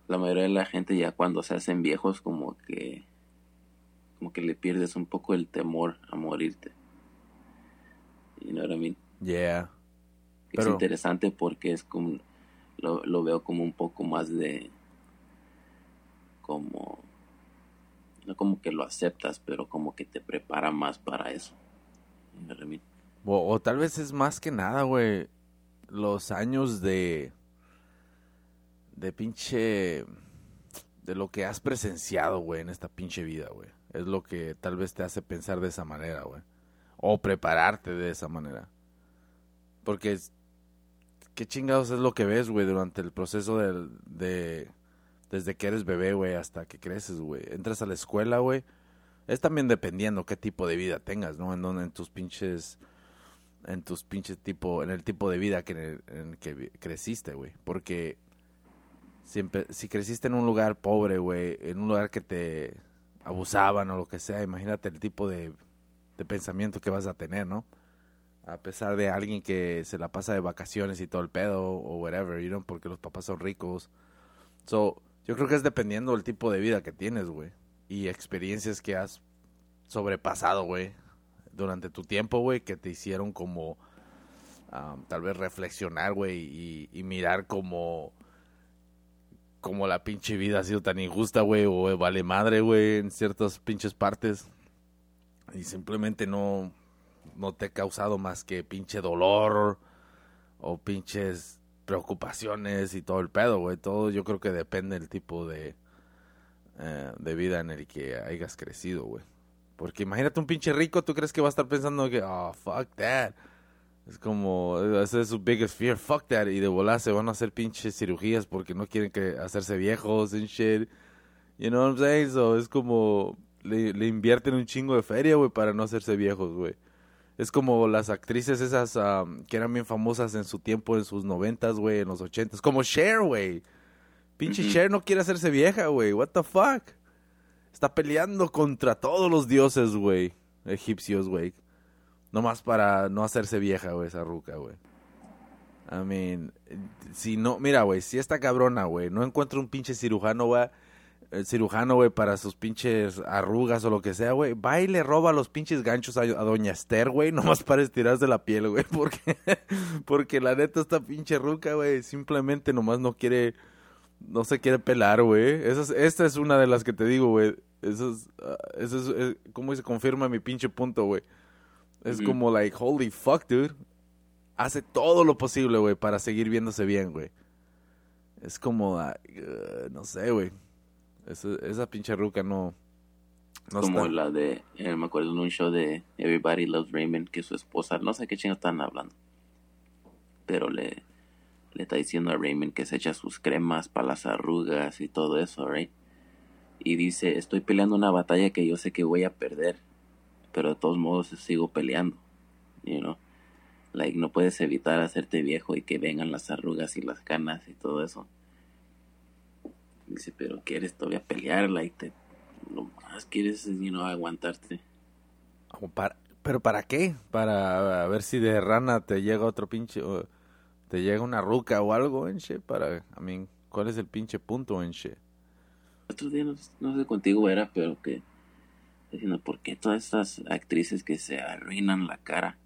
S2: la mayoría de la gente ya cuando se hacen viejos como que como que le pierdes un poco el temor a morirte. You know what I mean?
S1: Yeah.
S2: Es interesante porque es como lo, lo veo como un poco más de como no como que lo aceptas, pero como que te prepara más para eso.
S1: O, o, tal vez es más que nada, güey, los años de de pinche de lo que has presenciado, güey, en esta pinche vida, güey. Es lo que tal vez te hace pensar de esa manera, güey. O prepararte de esa manera. Porque qué chingados es lo que ves, güey, durante el proceso del, de desde que eres bebé, güey, hasta que creces, güey. Entras a la escuela, güey. Es también dependiendo qué tipo de vida tengas, ¿no? En tus pinches en tus pinches tipo en el tipo de vida que en que creciste, güey, porque siempre, si creciste en un lugar pobre, güey, en un lugar que te abusaban o lo que sea, imagínate el tipo de, pensamiento que vas a tener, ¿no? A pesar de alguien que se la pasa de vacaciones y todo el pedo o whatever, you know, porque los papás son ricos. So, yo creo que es dependiendo del tipo de vida que tienes, güey, y experiencias que has sobrepasado, güey, durante tu tiempo, güey, que te hicieron como um, tal vez reflexionar, güey, y, y mirar como como la pinche vida ha sido tan injusta, güey, o vale madre, güey, en ciertas pinches partes. Y simplemente no, no te ha causado más que pinche dolor o pinches preocupaciones y todo el pedo, güey. Todo yo creo que depende del tipo de, eh, de vida en el que hayas crecido, güey. Porque imagínate un pinche rico, ¿tú crees que va a estar pensando que, oh, fuck that? Es como, ese es su biggest fear, fuck that. Y de volar se van a hacer pinches cirugías porque no quieren que hacerse viejos and shit. You know what I'm saying? So, es como, le, le invierten un chingo de feria, güey, para no hacerse viejos, güey. Es como las actrices esas um, que eran bien famosas en su tiempo, en sus noventas, güey, en los ochentas. Como Cher, güey. Pinche Cher no quiere hacerse vieja, güey. What the fuck? Está peleando contra todos los dioses, güey. Egipcios, güey. Nomás para no hacerse vieja, güey, esa ruca, güey. I mean, si no, mira, güey, si esta cabrona, güey, no encuentra un pinche cirujano, güey, el cirujano, güey, para sus pinches arrugas o lo que sea, güey, va y le roba los pinches ganchos a, Doña Esther, güey, [LAUGHS] nomás para estirarse la piel, güey, [LAUGHS] porque, porque la neta esta pinche ruca, güey, simplemente nomás no quiere, no se quiere pelar, güey. Esta es una de las que te digo, güey. Eso es, uh, eso es, eh, ¿cómo se confirma mi pinche punto, güey? Es como, like, holy fuck, dude. Hace todo lo posible, güey, para seguir viéndose bien, güey. Es como, uh, no sé, güey. Esa, esa pinche ruca no.
S2: no como la de, eh, me acuerdo de un show de Everybody Loves Raymond, que su esposa, no sé qué chingo están hablando. Pero le, le está diciendo a Raymond que se echa sus cremas para las arrugas y todo eso, right? Y dice, estoy peleando una batalla que yo sé que voy a perder pero de todos modos sigo peleando, you know. Like, no puedes evitar hacerte viejo y que vengan las arrugas y las canas y todo eso. Dice, pero quieres todavía pelear, like, te, lo más quieres, you know, aguantarte.
S1: Para, ¿Pero para qué? Para ver si de rana te llega otro pinche, te llega una ruca o algo, enche, para, I mean, ¿cuál es el pinche punto, enche?
S2: Otro día, no, no sé contigo era, pero que diciendo, ¿por qué todas estas actrices que se arruinan la cara?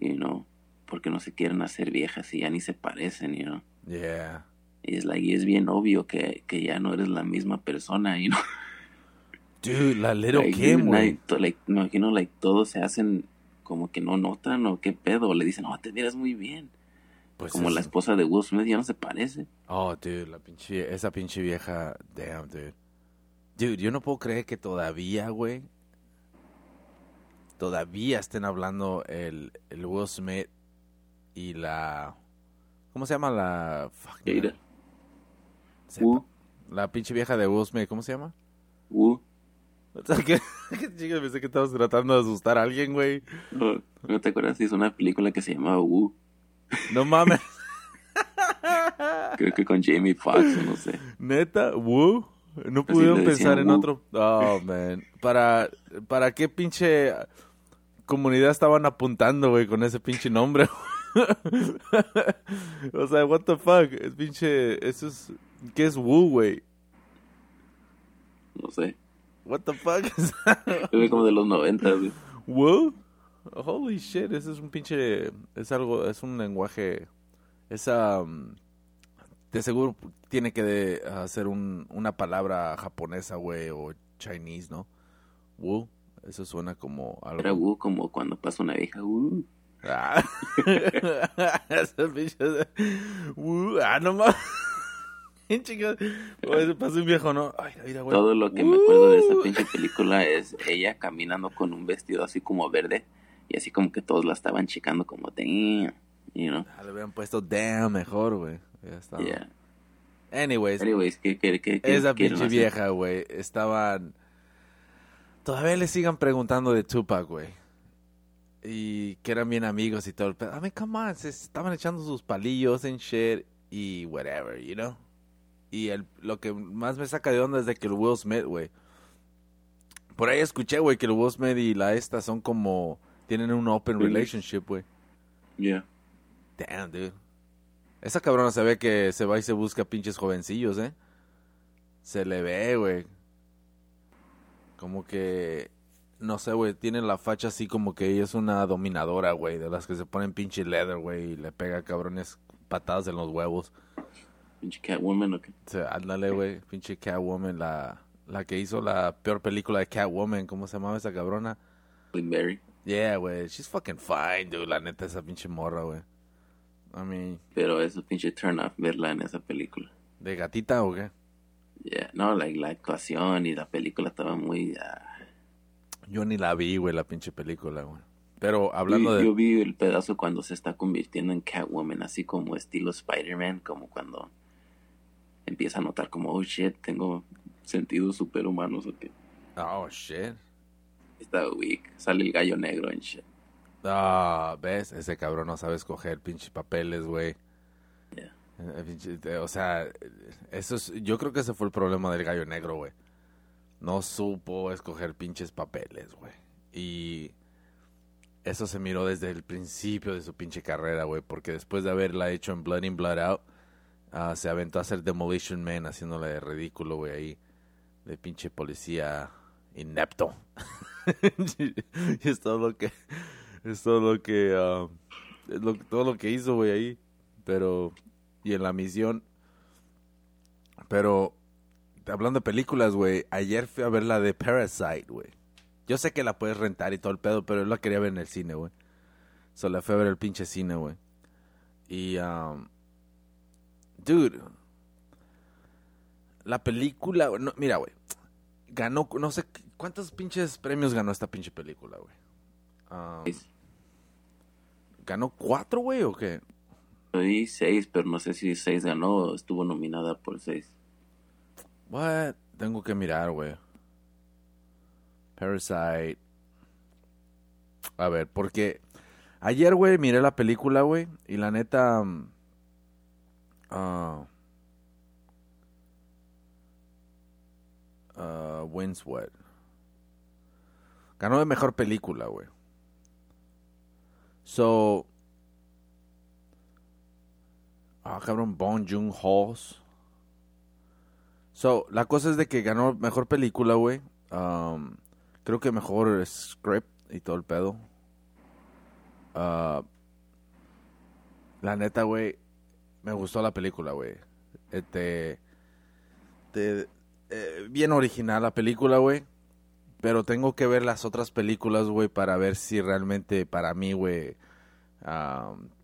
S2: You know, porque no se quieren hacer viejas y ya ni se parecen, you know.
S1: Yeah.
S2: Y es, like, es bien obvio que, que ya no eres la misma persona, you know.
S1: Dude, la Little Kim,
S2: güey. Like, me imagino, like, todos se hacen como que no notan o qué pedo. Le dicen, oh, te miras muy bien. Pues como la esposa de Will Smith ya no se parece.
S1: Oh, dude, la pinche, esa pinche vieja, damn, dude. Dude, yo no puedo creer que todavía, güey, todavía estén hablando el, el Will Smith y la... ¿Cómo se llama la... fuck,
S2: Jada.
S1: Sepa. La pinche vieja de Smith, ¿cómo se llama?
S2: uh.
S1: O sea, que, [LAUGHS] chica, pensé que estabas tratando de asustar a alguien, güey.
S2: No, ¿no te acuerdas? Hizo una película que se llamaba Woo.
S1: No mames. [LAUGHS] [LAUGHS]
S2: Creo que con Jamie Foxx, no sé.
S1: Neta, Woo. No pudieron pensar en
S2: Woo.
S1: otro. Oh, man. ¿Para, ¿Para qué pinche comunidad estaban apuntando, güey, con ese pinche nombre? o sea, what the fuck. Es pinche. Eso es. ¿Qué es Woo, güey?
S2: No sé.
S1: What the fuck is [LAUGHS]
S2: Creo que como de los 90, güey.
S1: Woo? Holy shit, ese es un pinche. Es algo. Es un lenguaje. Esa. de seguro tiene que de- hacer un, una palabra japonesa, güey, o chinese, ¿no? Woo. Eso suena como algo.
S2: Era Woo como cuando pasa una vieja. Woo.
S1: Ah. [LAUGHS] Esa pinche. Woo. Ah, no mames. Chica. Oye, pasó un viejo, ¿no? Ay, güey.
S2: Todo lo que me acuerdo de esa
S1: Woo.
S2: pinche película es ella caminando con un vestido así como verde. Y así como que todos la estaban checando como, damn. You know?
S1: Ah, le hubieran puesto damn mejor, güey. Ya está.
S2: Yeah.
S1: Anyways,
S2: Anyways, ¿qué, qué, qué,
S1: esa pinche vieja, güey, estaban... Todavía le sigan preguntando de Tupac, güey. Y que eran bien amigos y todo el pedo. I mean, come on, se estaban echando sus palillos en shit y whatever, you know? Y el, lo que más me saca de onda es de que el Will Smith, güey. Por ahí escuché, güey, que el Will Smith y la esta son como... Tienen un open relationship, güey.
S2: Yeah.
S1: Damn, dude. Esa cabrona se ve que se va y se busca pinches jovencillos, ¿eh? Se le ve, güey. Como que... No sé, güey. Tiene la facha así como que ella es una dominadora, güey. De las que se ponen pinche leather, güey. Y le pega cabrones patadas en los huevos.
S2: Pinche Catwoman, ¿o qué?
S1: O sea, ándale, güey. Pinche Catwoman. La, la que hizo la peor película de Catwoman. ¿Cómo se llamaba esa cabrona?
S2: Halle Berry.
S1: Yeah, güey. She's fucking fine, dude. La neta, esa pinche morra, güey. I mean...
S2: Pero eso pinche turn off verla en esa película.
S1: ¿De gatita o qué?
S2: Yeah. No, like, la actuación y la película estaba muy... ah.
S1: Yo ni la vi, güey, la pinche película, güey. Pero hablando
S2: yo,
S1: de...
S2: yo vi el pedazo cuando se está convirtiendo en Catwoman, así como estilo Spider-Man, como cuando empieza a notar como, oh shit, tengo sentidos superhumanos o qué.
S1: Oh, shit.
S2: Está weak. Sale el gallo negro en shit.
S1: Ah, ¿ves? Ese cabrón no sabe escoger pinches papeles, güey.
S2: Yeah.
S1: Eh, eh, O sea, eso es... Yo creo que ese fue el problema del gallo negro, güey. No supo escoger pinches papeles, güey. Y... Eso se miró desde el principio de su pinche carrera, güey. Porque después de haberla hecho en Blood In, Blood Out, ah, se aventó a hacer Demolition Man haciéndole de ridículo, güey, ahí. De pinche policía inepto. [LAUGHS] y es todo lo que... Es todo lo que... lo- todo lo que hizo, güey, ahí. Pero... Y en la misión... Pero... Hablando de películas, güey. Ayer fui a ver la de Parasite, güey. Yo sé que la puedes rentar y todo el pedo, pero yo la quería ver en el cine, güey. Solo la fui a ver el pinche cine, güey. Y, um, dude, la película, no, mira, güey, ganó, no sé, ¿cuántos pinches premios ganó esta pinche película, güey? Um. ¿Ganó cuatro, güey, o qué?
S2: Seis, pero no sé si seis ganó o estuvo nominada por seis.
S1: What? Tengo que mirar, güey. Parasite. A ver, porque ayer, güey, miré la película, güey, y la neta... mm, ah, wins what? Ganó de mejor película, güey. So... Ah, cabrón, Bong Joon-ho. So, la cosa es de que ganó mejor película, güey. Um, creo que mejor script y todo el pedo. Ah, la neta, güey, me gustó la película, güey. Este, te- eh, bien original la película, güey. Pero tengo que ver las otras películas, güey, para ver si realmente para mí, güey,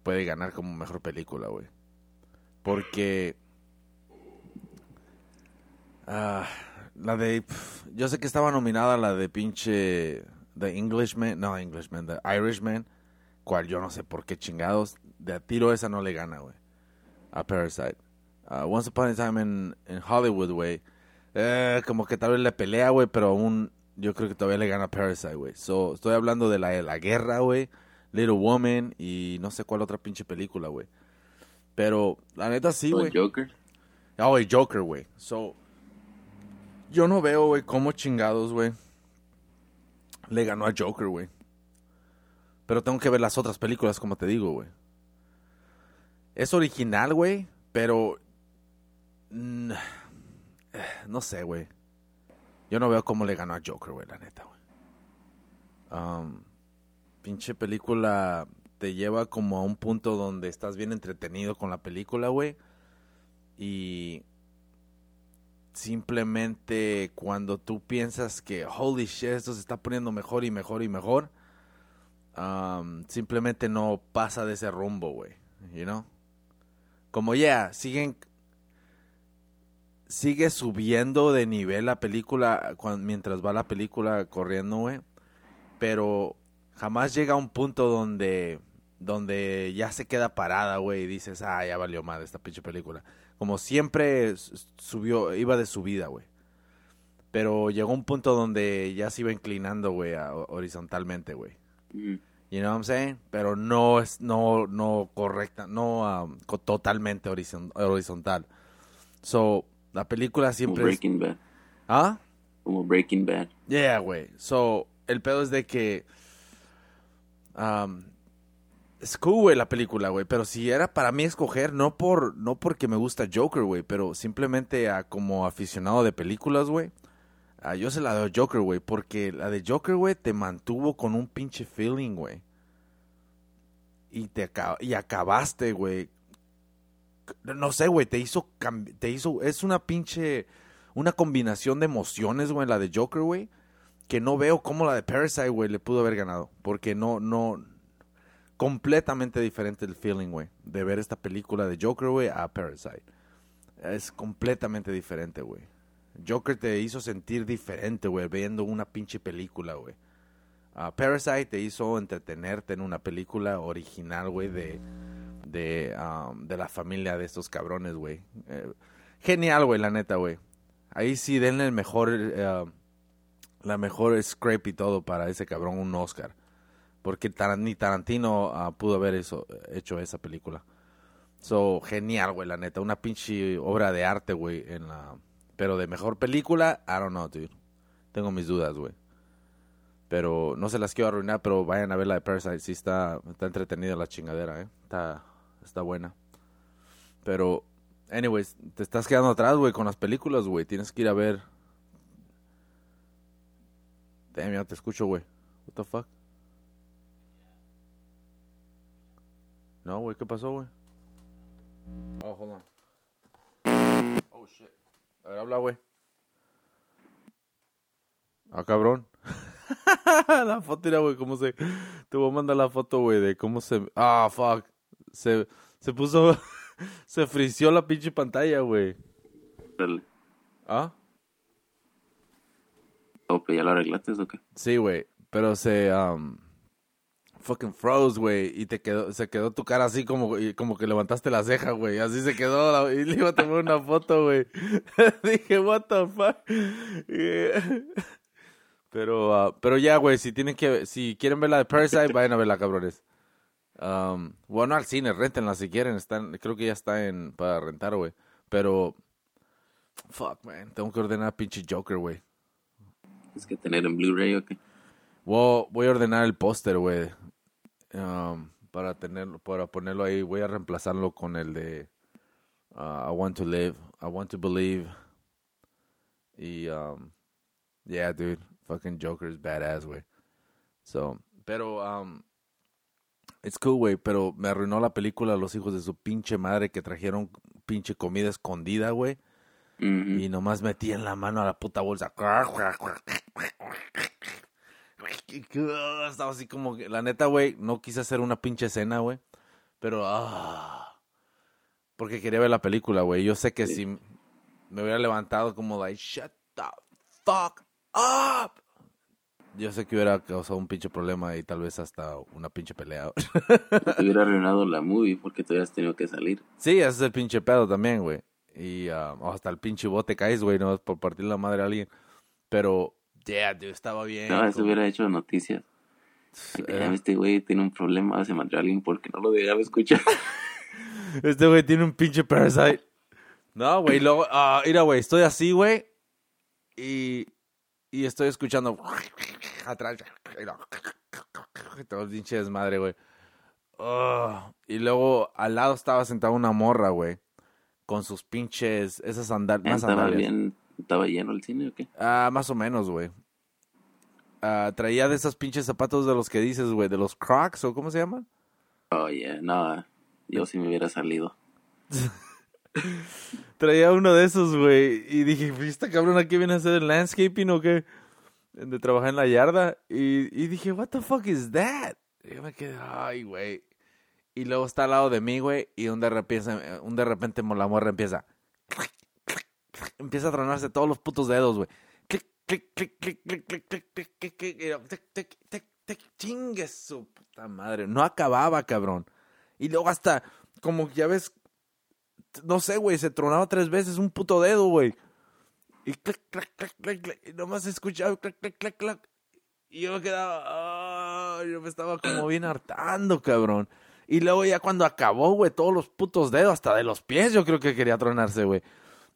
S1: puede ganar como mejor película, güey. Porque... Ah, La de. yo sé que estaba nominada la de pinche. The Englishman. No, Englishman. The Irishman. Cual yo no sé por qué chingados. De a tiro esa no le gana, güey. A Parasite. Uh, Once Upon a Time in, in Hollywood, güey. Eh, como que tal vez le pelea, güey, pero aún. Yo creo que todavía le gana a Parasite, güey. So, estoy hablando de la de la guerra, güey. Little Woman y no sé cuál otra pinche película, güey. Pero, la neta sí,
S2: O
S1: güey.
S2: Joker.
S1: Oh, el Joker, güey. So, yo no veo, güey, cómo chingados, güey, le ganó a Joker, güey. Pero tengo que ver las otras películas, como te digo, güey. Es original, güey, pero... mm, [SIGHS] no sé, güey. Yo no veo cómo le ganó a Joker, güey, la neta, güey. Um, pinche película te lleva como a un punto donde estás bien entretenido con la película, güey. Y simplemente cuando tú piensas que holy shit, esto se está poniendo mejor y mejor y mejor, um, simplemente no pasa de ese rumbo, güey. You know? Como ya, siguen. Sigue subiendo de nivel la película mientras va la película corriendo, güey. Pero jamás llega a un punto donde donde ya se queda parada, güey, y dices, ah, ya valió madre esta pinche película. Como siempre subió, iba de subida, güey. Pero llegó un punto donde ya se iba inclinando, güey, horizontalmente, güey. You know what I'm saying? Pero no es, no, no correcta, no um, totalmente horizon- horizontal. So, la película
S2: Como
S1: siempre es...
S2: Breaking Bad.
S1: ¿Ah?
S2: Como Breaking Bad.
S1: Yeah, güey. So, el pedo es de que. um, es cool, güey, la película, güey. Pero si era para mí escoger, no por no porque me gusta Joker, güey, pero simplemente a, como aficionado de películas, güey. Ah, yo se la doy Joker, güey, porque la de Joker, güey, te mantuvo con un pinche feeling, güey. Y, te y acabaste, güey. No sé, güey, te hizo, te hizo, es una pinche, una combinación de emociones, güey, la de Joker, güey, que no veo cómo la de Parasite, güey, le pudo haber ganado. Porque no, no, completamente diferente el feeling, güey, de ver esta película de Joker, güey, a Parasite. Es completamente diferente, güey. Joker te hizo sentir diferente, güey, viendo una pinche película, güey. Ah, Parasite te hizo entretenerte en una película original, güey, de, de, um, de la familia de estos cabrones, güey. Eh, genial, güey, la neta, güey. Ahí sí denle el mejor, eh, la mejor scrape y todo para ese cabrón, un Oscar. Porque ni Tarantino ah, pudo haber eso, hecho esa película. So, genial, güey, la neta. Una pinche obra de arte, güey, en la... Pero de mejor película, I don't know, dude. Tengo mis dudas, güey. Pero no se las quiero arruinar, pero vayan a ver la de Parasite. Sí está, está entretenida la chingadera, ¿eh? Está, está buena. Pero, anyways, te estás quedando atrás, güey, con las películas, güey. Tienes que ir a ver... Damn, ya te escucho, güey. What the fuck? No, güey, ¿qué pasó, güey? Oh, hold on. Oh, shit. A ver, habla, güey. Ah, cabrón. [LAUGHS] la foto, mira, güey, cómo se... Te voy a mandar la foto, güey, de cómo se... Ah, fuck. Se, se puso... [LAUGHS] se frició la pinche pantalla, güey.
S2: Dale.
S1: ¿Ah?
S2: Pero ya lo arreglaste o qué?
S1: Sí, güey. Pero se... um, fucking froze, güey. Y te quedó... Se quedó tu cara así como... como que levantaste la ceja, güey. Así se quedó. la- y le iba a tomar una foto, güey. [LAUGHS] Dije, what the fuck. Yeah. [LAUGHS] Pero... ah, pero ya, güey. Si tienen que... Si quieren ver la de Parasite, vayan a verla, cabrones. Um, bueno, al cine. Rentenla si quieren. Están, creo que ya está en... Para rentar, güey. Pero... Fuck, man. Tengo que ordenar pinche Joker, güey.
S2: ¿Es que tener en Blu-ray o qué?
S1: Voy, voy a ordenar el póster, güey. Um, para tenerlo, para ponerlo ahí. Voy a reemplazarlo con el de uh, I Want to Live, I Want to Believe. Y, um, yeah, dude. Fucking Joker is badass, güey. So, pero, um, it's cool, güey. Pero me arruinó la película los hijos de su pinche madre que trajeron pinche comida escondida, güey.
S2: Ujú.
S1: Y nomás metí en la mano a la puta bolsa. Estaba así como que, la neta, güey, no quise hacer una pinche escena, güey. Pero, ah. Porque quería ver la película, güey. Yo sé que
S2: Sí.
S1: si me hubiera levantado como, like, shut the fuck up. Yo sé que hubiera causado un pinche problema y tal vez hasta una pinche pelea.
S2: te hubiera arruinado la movie porque tú hubieras tenido que salir.
S1: Sí, ese es el pinche pedo también, güey. Y uh, hasta el pinche bote caes, güey, no por partir la madre a alguien. Pero, yeah, dude, estaba bien.
S2: No, eso hubiera hecho noticias. Eh. Este güey tiene un problema, se mató a alguien porque no lo dejaba escuchar. [LAUGHS]
S1: este güey tiene un pinche parasite. No, güey, luego, uh, mira, güey, estoy así, güey. Y, y estoy escuchando atrás. Todo pinche desmadre, güey. y luego al lado estaba sentada una morra, güey. Con sus pinches, esas sandalias.
S2: ¿Estaba bien, estaba lleno el cine o qué?
S1: Ah, más o menos, güey. Ah, traía de esos pinches zapatos de los que dices, güey, de los Crocs o cómo se llaman.
S2: Oh, yeah, no, yo sí me hubiera salido. [LAUGHS]
S1: traía uno de esos, güey, y dije, ¿esta cabrón aquí viene a hacer el landscaping o qué? De trabajar en la yarda. Y, y dije, what the fuck is that? Y yo me quedé, ay, güey. Y luego está al lado de mí, güey, y un de repente, un de repente la morra empieza... Empieza a tronarse todos los putos dedos, güey clic, clic, clic, clic, clic, clic, clic, clic, clic, chingue su puta madre. No acababa, cabrón. Y luego hasta, como ya ves, no sé, güey, se tronaba tres veces un puto dedo, güey. Y clic, clic, clic, clic, clic. Y nomás escuchaba clic, clic, clic, clic. Y yo me quedaba, yo me estaba como bien hartando, cabrón. Y luego ya cuando acabó, güey, todos los putos dedos, hasta de los pies, yo creo que quería tronarse, güey.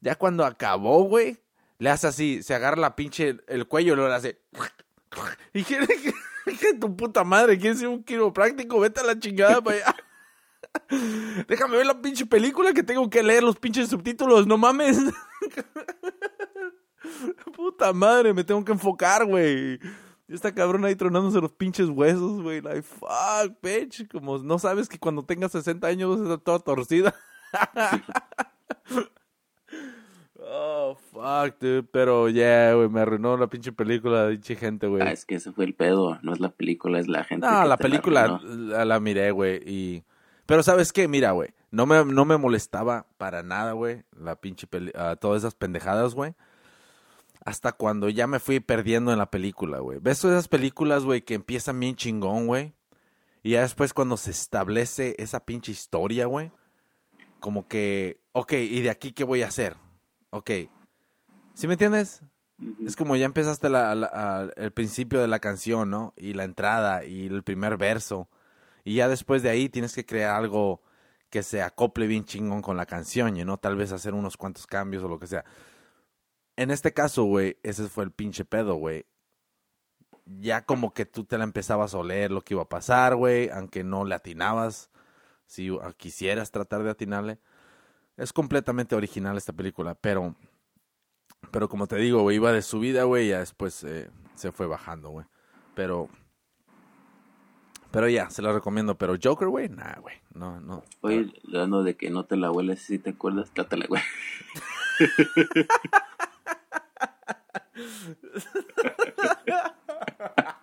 S1: Ya cuando acabó, güey, le hace así, se agarra la pinche el cuello y le hace. [LAUGHS] Y quiere que [LAUGHS] tu puta madre, ¿quieres ser un quiropráctico? Vete a la chingada para allá. [LAUGHS] Déjame ver la pinche película que tengo que leer los pinches subtítulos, no mames. Puta madre, me tengo que enfocar, güey. Y esta cabrona ahí tronándose los pinches huesos, güey. Like, fuck, bitch. Como no sabes que cuando tengas 60 años vas a estar toda torcida. Oh, fuck, dude. Pero, yeah, güey, me arruinó la pinche película, pinche gente, güey.
S2: Ah, es que ese fue el pedo. No es la película, es la gente.
S1: No, la película la, miré, güey. Y... Pero, ¿sabes qué? Mira, güey. No me, no me molestaba para nada, güey. La pinche peli uh, todas esas pendejadas, güey. Hasta cuando ya me fui perdiendo en la película, güey. ¿Ves todas esas películas, güey, que empiezan bien chingón, güey? Y ya después cuando se establece esa pinche historia, güey. Como que, ok, ¿y de aquí qué voy a hacer? Ok. ¿Sí me entiendes? Es como ya empezaste el principio de la canción, ¿no? Y la entrada y el primer verso. Y ya después de ahí tienes que crear algo que se acople bien chingón con la canción, ¿no? Tal vez hacer unos cuantos cambios o lo que sea. En este caso, güey, ese fue el pinche pedo, güey. Ya como que tú te la empezabas a oler lo que iba a pasar, güey, aunque no le atinabas. Si quisieras tratar de atinarle. Es completamente original esta película, pero. Pero como te digo, güey, iba de subida, güey, y ya después eh, se fue bajando, güey. Pero. Pero ya, se la recomiendo. Pero Joker, güey, nah, güey. No, no.
S2: Oye, hablando de que no te la hueles, si te acuerdas, trátala, güey. [LAUGHS]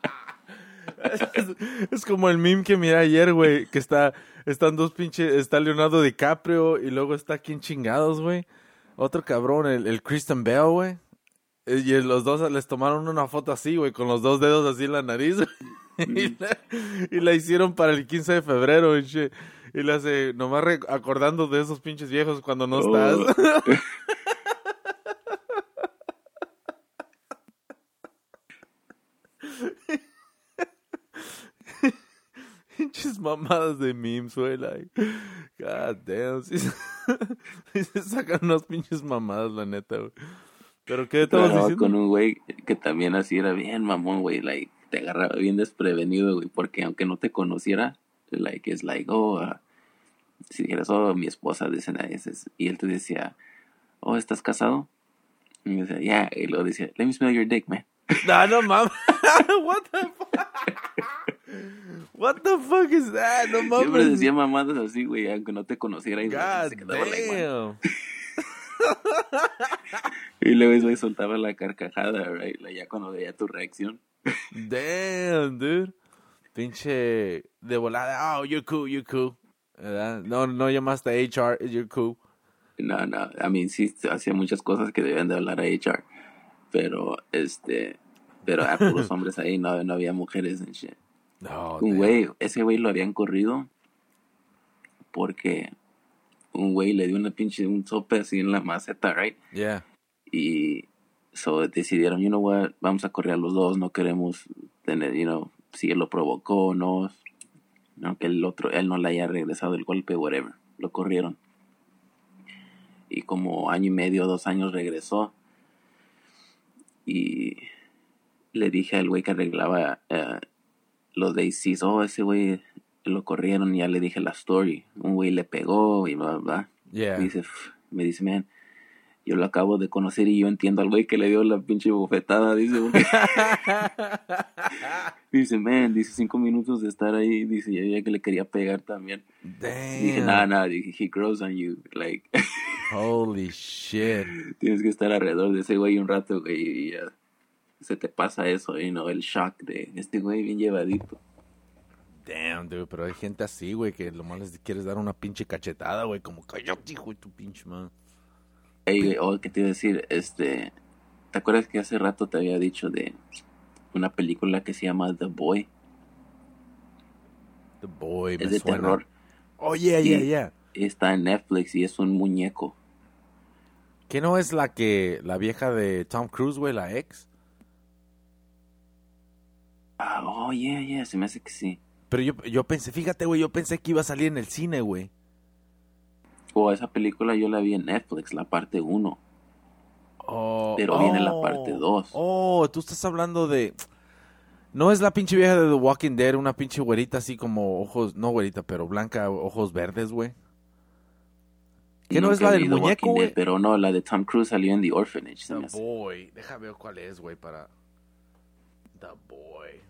S1: es, como el meme que miré ayer, güey, que está están dos pinches, está Leonardo DiCaprio y luego está quien chingados, güey. Otro cabrón, el, el Kristen Bell, güey. Eh, y los dos les tomaron una foto así, güey, con los dos dedos así en la nariz. [LAUGHS] y, la, hicieron para el 15 de febrero, y, y la hace, nomás acordando de esos pinches viejos cuando no oh. estás. [LAUGHS] Pinches mamadas de memes, güey. Like, God damn. Sí, [LAUGHS] se sacan unas pinches mamadas, la neta, güey. Pero ¿qué estabas diciendo?
S2: con un güey que también así era bien mamón, güey. Like, te agarraba bien desprevenido, güey. Porque aunque no te conociera, like, es like, oh, uh, si dijeras, oh, mi esposa, dicen a veces. Y él te decía, oh, ¿estás casado? Y yo decía, yeah. Y luego decía, let me smell your dick, man.
S1: No, no mames. [LAUGHS] What the fuck? [LAUGHS] What the fuck is that? No mames.
S2: Siempre decía mamadas así, güey, aunque no te conociera. Y God se quedaba damn. [LAUGHS] y luego güey, soltaba la carcajada, right? ya cuando veía tu reacción.
S1: Damn, dude. Pinche de volada. Oh, you're cool, you're cool. ¿verdad? No, no llamaste a HR, you're cool.
S2: No, no. A mí sí hacía muchas cosas que debían de hablar a HR. Pero, este, pero a puros [LAUGHS] hombres ahí, no, no había mujeres en shit.
S1: No,
S2: Un güey, ese güey lo habían corrido porque un güey le dio una pinche, un sope así en la maceta, right?
S1: Yeah.
S2: Y so decidieron, you know what, vamos a correr a los dos, no queremos tener, you know, si él lo provocó o no, aunque el otro, él no le haya regresado el golpe, whatever, lo corrieron. Y como año y medio, dos años regresó. Y le dije al güey que arreglaba eh, los ACs, oh, ese güey lo corrieron y ya le dije la story. Un güey le pegó y bla, bla.
S1: Yeah.
S2: Me dice, me dice, man, yo lo acabo de conocer y yo entiendo al güey que le dio la pinche bofetada, dice, [LAUGHS] man, dice cinco minutos de estar ahí, dice, yo ya que le quería pegar también. Dije,
S1: Damn.
S2: nah, nah, dije, he grows on you, like,
S1: Holy shit. [LAUGHS]
S2: tienes que estar alrededor de ese güey un rato, güey, y ya se te pasa eso, you know, el shock de este güey bien llevadito.
S1: Damn, dude, pero hay gente así, güey, que lo más les quieres dar una pinche cachetada, güey, como cállate, hijo de tu pinche man.
S2: Ey, güey, oh, ¿qué te iba a decir? Este, ¿te acuerdas que hace rato te había dicho de una película que se llama The Boy?
S1: The boy, me
S2: es de
S1: suena.
S2: terror.
S1: Oh, yeah, yeah, yeah.
S2: Está en Netflix y es un muñeco.
S1: ¿Qué no es la que, la vieja de Tom Cruise, güey, la ex?
S2: Ah, oh, yeah, yeah, se me hace que sí.
S1: Pero yo, yo pensé, fíjate, güey, yo pensé que iba a salir en el cine, güey.
S2: Oh, esa película yo la vi en Netflix, la parte 1.
S1: Oh,
S2: Pero viene la
S1: oh,
S2: parte dos.
S1: Oh, tú estás hablando de... No es la pinche vieja de The Walking Dead, una pinche güerita así como ojos, no güerita, pero blanca, ojos verdes, güey. ¿Qué no es la del muñeco, güey?
S2: Pero no, la de Tom Cruise salió en The Orphanage.
S1: The. Boy. Deja ver cuál es, güey, para... The Boy.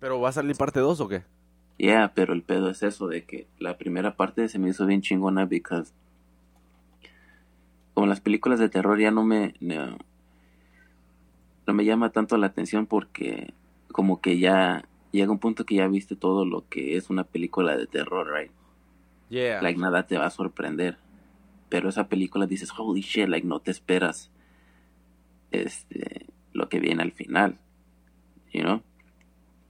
S1: ¿Pero va a salir parte 2 o qué?
S2: Yeah, pero el pedo es eso de que la primera parte se me hizo bien chingona because como las películas de terror ya no me no, no me llama tanto la atención porque como que ya llega un punto que ya viste todo lo que es una película de terror, right?
S1: Yeah.
S2: Like nada te va a sorprender. Pero esa película dices, "Holy shit", like no te esperas este lo que viene al final. You know?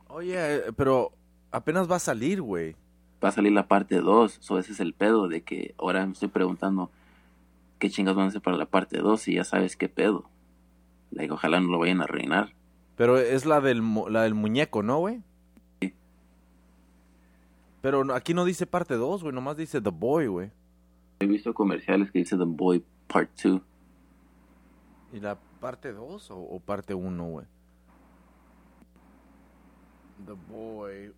S1: Oye, pero apenas va a salir, güey.
S2: va a salir la parte 2. So ese es el pedo de que ahora me estoy preguntando qué chingas van a hacer para la parte 2 y ya sabes qué pedo. Like, ojalá no lo vayan a arruinar.
S1: Pero es la del, mu- la del muñeco, ¿no, güey?
S2: Sí.
S1: Pero aquí no dice parte 2, güey, nomás dice The Boy, güey.
S2: He visto comerciales que dice The Boy Part 2.
S1: ¿Y la parte 2 o, o parte 1, güey? The Boy.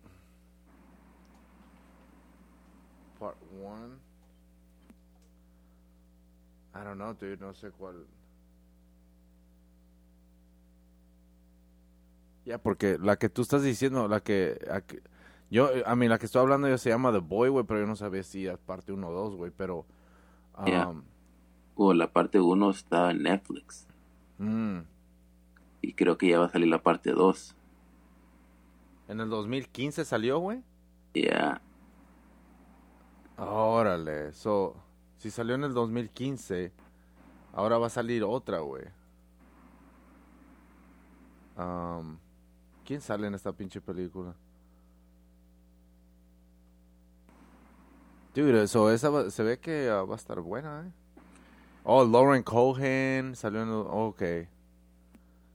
S1: Part 1. I don't know, dude, no sé cuál. Ya, porque la que tú estás diciendo, la que... a yo, a mí, la que estoy hablando yo se llama The Boy, güey, pero yo no sabía si es parte 1 o 2, güey, pero...
S2: Ya.
S1: um,
S2: O la parte 1 está en Netflix.
S1: mm,
S2: Y creo que ya va a salir la parte 2.
S1: En el 2015 salió, güey.
S2: Ya.
S1: Órale, so, si salió en el 2015, ahora va a salir otra, güey. Um, ¿Quién sale en esta pinche película? Dude, so esa va- se ve que ah, va a estar buena, eh. Oh, Lauren Cohen salió en el... Ok.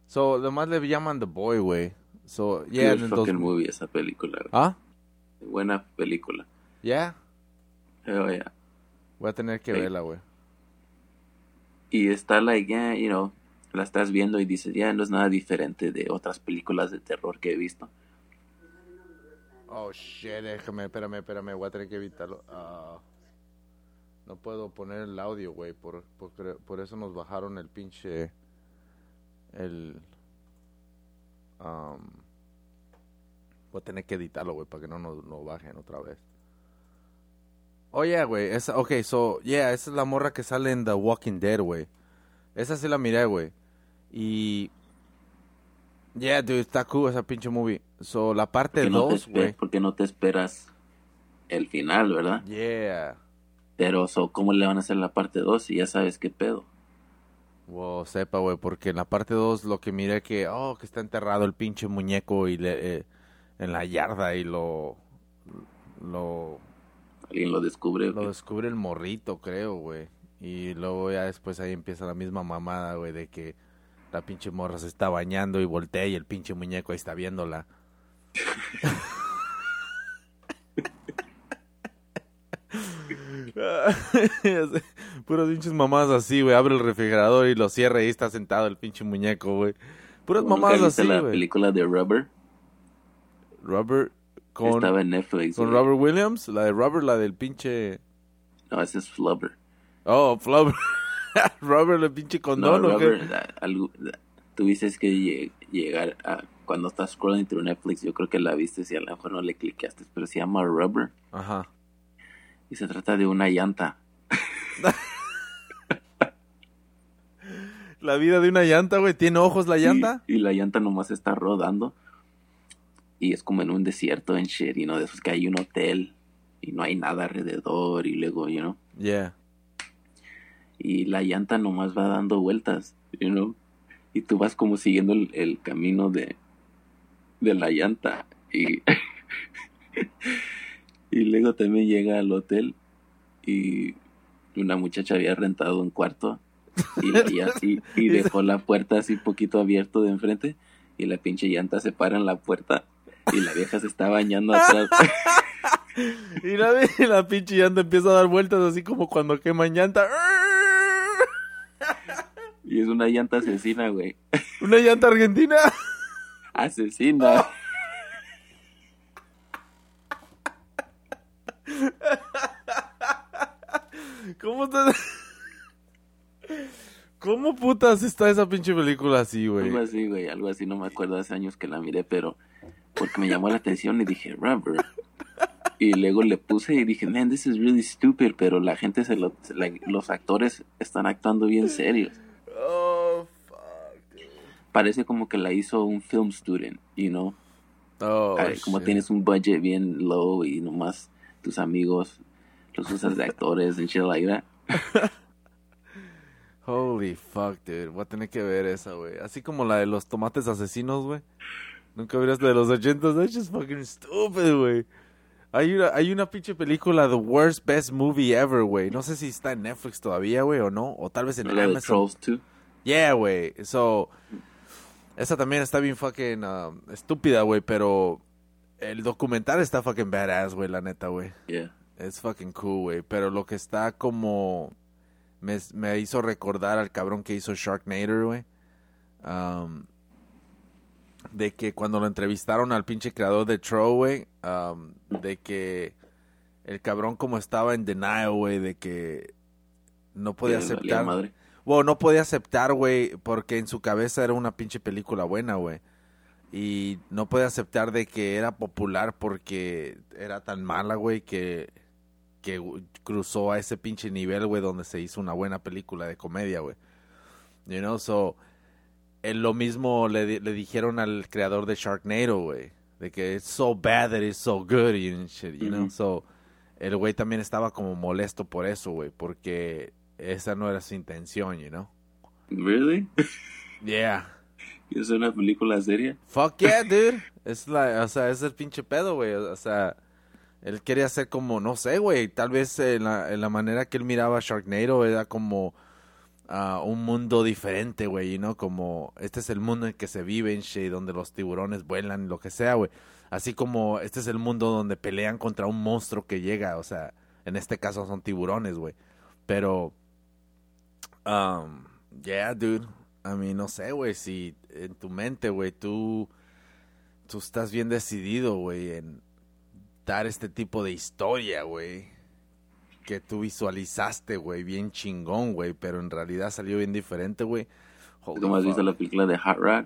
S1: So, además le llaman The Boy, güey. So, yeah,
S2: Good fucking
S1: 2000
S2: movie esa película.
S1: ¿Ah?
S2: Buena película.
S1: Yeah.
S2: Oh, yeah.
S1: Voy a tener que
S2: Sí.
S1: verla, güey.
S2: Y está like, yeah, you know, la estás viendo y dices, ya no es nada diferente de otras películas de terror que he visto.
S1: Oh, shit, déjame, espérame, espérame, voy a tener que evitarlo. Ah, no puedo poner el audio, güey, por, por, por eso nos bajaron el pinche... El... um, voy a tener que editarlo, güey, para que no nos lo bajen otra vez. Oh, yeah, güey, esa, ok, so, yeah, esa es la morra que sale en The Walking Dead, güey. Esa sí la miré, güey. Y... Yeah, dude, está cool esa pinche movie. So, la parte
S2: Porque no, te
S1: 2,
S2: espe-
S1: güey.
S2: porque no te esperas el final, ¿verdad?
S1: Yeah.
S2: Pero, so, ¿cómo le van a hacer la parte 2 si ya sabes qué pedo?
S1: Wow, sepa, güey, porque en la parte 2 lo que miré que, oh, que está enterrado el pinche muñeco y le, eh, en la yarda y lo, lo...
S2: Alguien lo descubre.
S1: Lo descubre el morrito, creo, güey. Y luego ya después ahí empieza la misma mamada, güey, de que la pinche morra se está bañando y voltea y el pinche muñeco ahí está viéndola. [LAUGHS] [LAUGHS] Puras pinches mamadas así, güey. Abre el refrigerador y lo cierra y ahí está sentado el pinche muñeco, güey. Puras mamadas así,
S2: la película de Rubber?
S1: Rubber con...
S2: Estaba en Netflix.
S1: ¿Con Robert Williams? La de Rubber, la del pinche...
S2: No, ese es Flubber.
S1: Oh, Flubber. [LAUGHS] Robert, el pinche condón,
S2: no, Robert, algo, tú dices que llegar a... Cuando estás scrolling through Netflix, yo creo que la viste y a lo mejor no le cliqueaste, pero se llama Rubber.
S1: Ajá.
S2: Y se trata de una llanta. [LAUGHS]
S1: la vida de una llanta, güey. ¿Tiene ojos la llanta?
S2: y la llanta nomás está rodando. Y es como en un desierto en shit, you know, de esos que hay un hotel y no hay nada alrededor y luego, you know.
S1: Yeah.
S2: Y la llanta nomás va dando vueltas, you know. Y tú vas como siguiendo el, camino de, de la llanta. Y, [LAUGHS] y luego también llega al hotel y una muchacha había rentado un cuarto y, así, y [LAUGHS] dejó la puerta así poquito abierto de enfrente y la pinche llanta se para en la puerta y la vieja se está bañando atrás. [LAUGHS]
S1: y la, la pinche llanta empieza a dar vueltas así como cuando queman llanta.
S2: y es una llanta asesina, güey.
S1: ¿Una llanta argentina?
S2: Asesina. [LAUGHS]
S1: ¿Cómo estás? [LAUGHS] ¿Cómo putas está esa pinche película así, güey?
S2: Algo así, güey, algo así, no me acuerdo hace años que la miré, pero porque me llamó la atención y dije, Rubber. Y luego le puse y dije, man, this is really stupid, pero la gente, se lo, los actores están actuando bien serios.
S1: Oh, fuck.
S2: Parece como que la hizo un film student, you know?
S1: Oh,
S2: como tienes un budget bien low y nomás tus amigos los usas de actores y shit like that.
S1: Holy fuck, dude. Voy a tener que ver esa, güey. Así como la de los tomates asesinos, güey. Nunca verás la de los ochentas. That's just fucking stupid, güey. Hay una, hay una pinche película, The Worst Best Movie Ever, güey. No sé si está en Netflix todavía, güey, o no. O tal vez en
S2: ¿La Amazon. Trolls 2?
S1: Yeah, güey. So, esa también está bien fucking um, estúpida, güey, pero el documental está fucking badass, güey, la neta, güey.
S2: Yeah.
S1: Es fucking cool, güey. Pero lo que está como... Me, me, hizo recordar al cabrón que hizo Sharknader, güey. Um, de que cuando lo entrevistaron al pinche creador de Troll, güey, um, de que el cabrón como estaba en denial, güey, de que no podía aceptar. Bueno, no podía aceptar, güey, porque en su cabeza era una pinche película buena, güey. Y no podía aceptar de que era popular porque era tan mala, güey, que, que cruzó a ese pinche nivel, güey, donde se hizo una buena película de comedia, güey. You know, so lo mismo le, le dijeron al creador de Sharknado, güey. De que it's so bad that it's so good and shit, you know. So, el güey también estaba como molesto por eso, güey. Porque esa no era su intención, you know.
S2: Really?
S1: Yeah.
S2: ¿Es una película seria?
S1: Fuck yeah, dude. Es la, o sea, es el pinche pedo, güey. O sea, él quería hacer como, no sé, güey. Tal vez en la, en la manera que él miraba Sharknado era como a un mundo diferente, güey, ¿no? Como este es el mundo en que se vive en donde los tiburones vuelan, lo que sea, güey. Así como este es el mundo donde pelean contra un monstruo que llega, o sea, en este caso son tiburones, güey. Pero, um, yeah, dude. A mí no sé, güey, si en tu mente, güey, tú, tú estás bien decidido, güey, en este tipo de historia, güey que tú visualizaste, güey, bien chingón, güey, pero en realidad salió bien diferente, güey.
S2: ¿Cómo has visto la película de Hot Rod?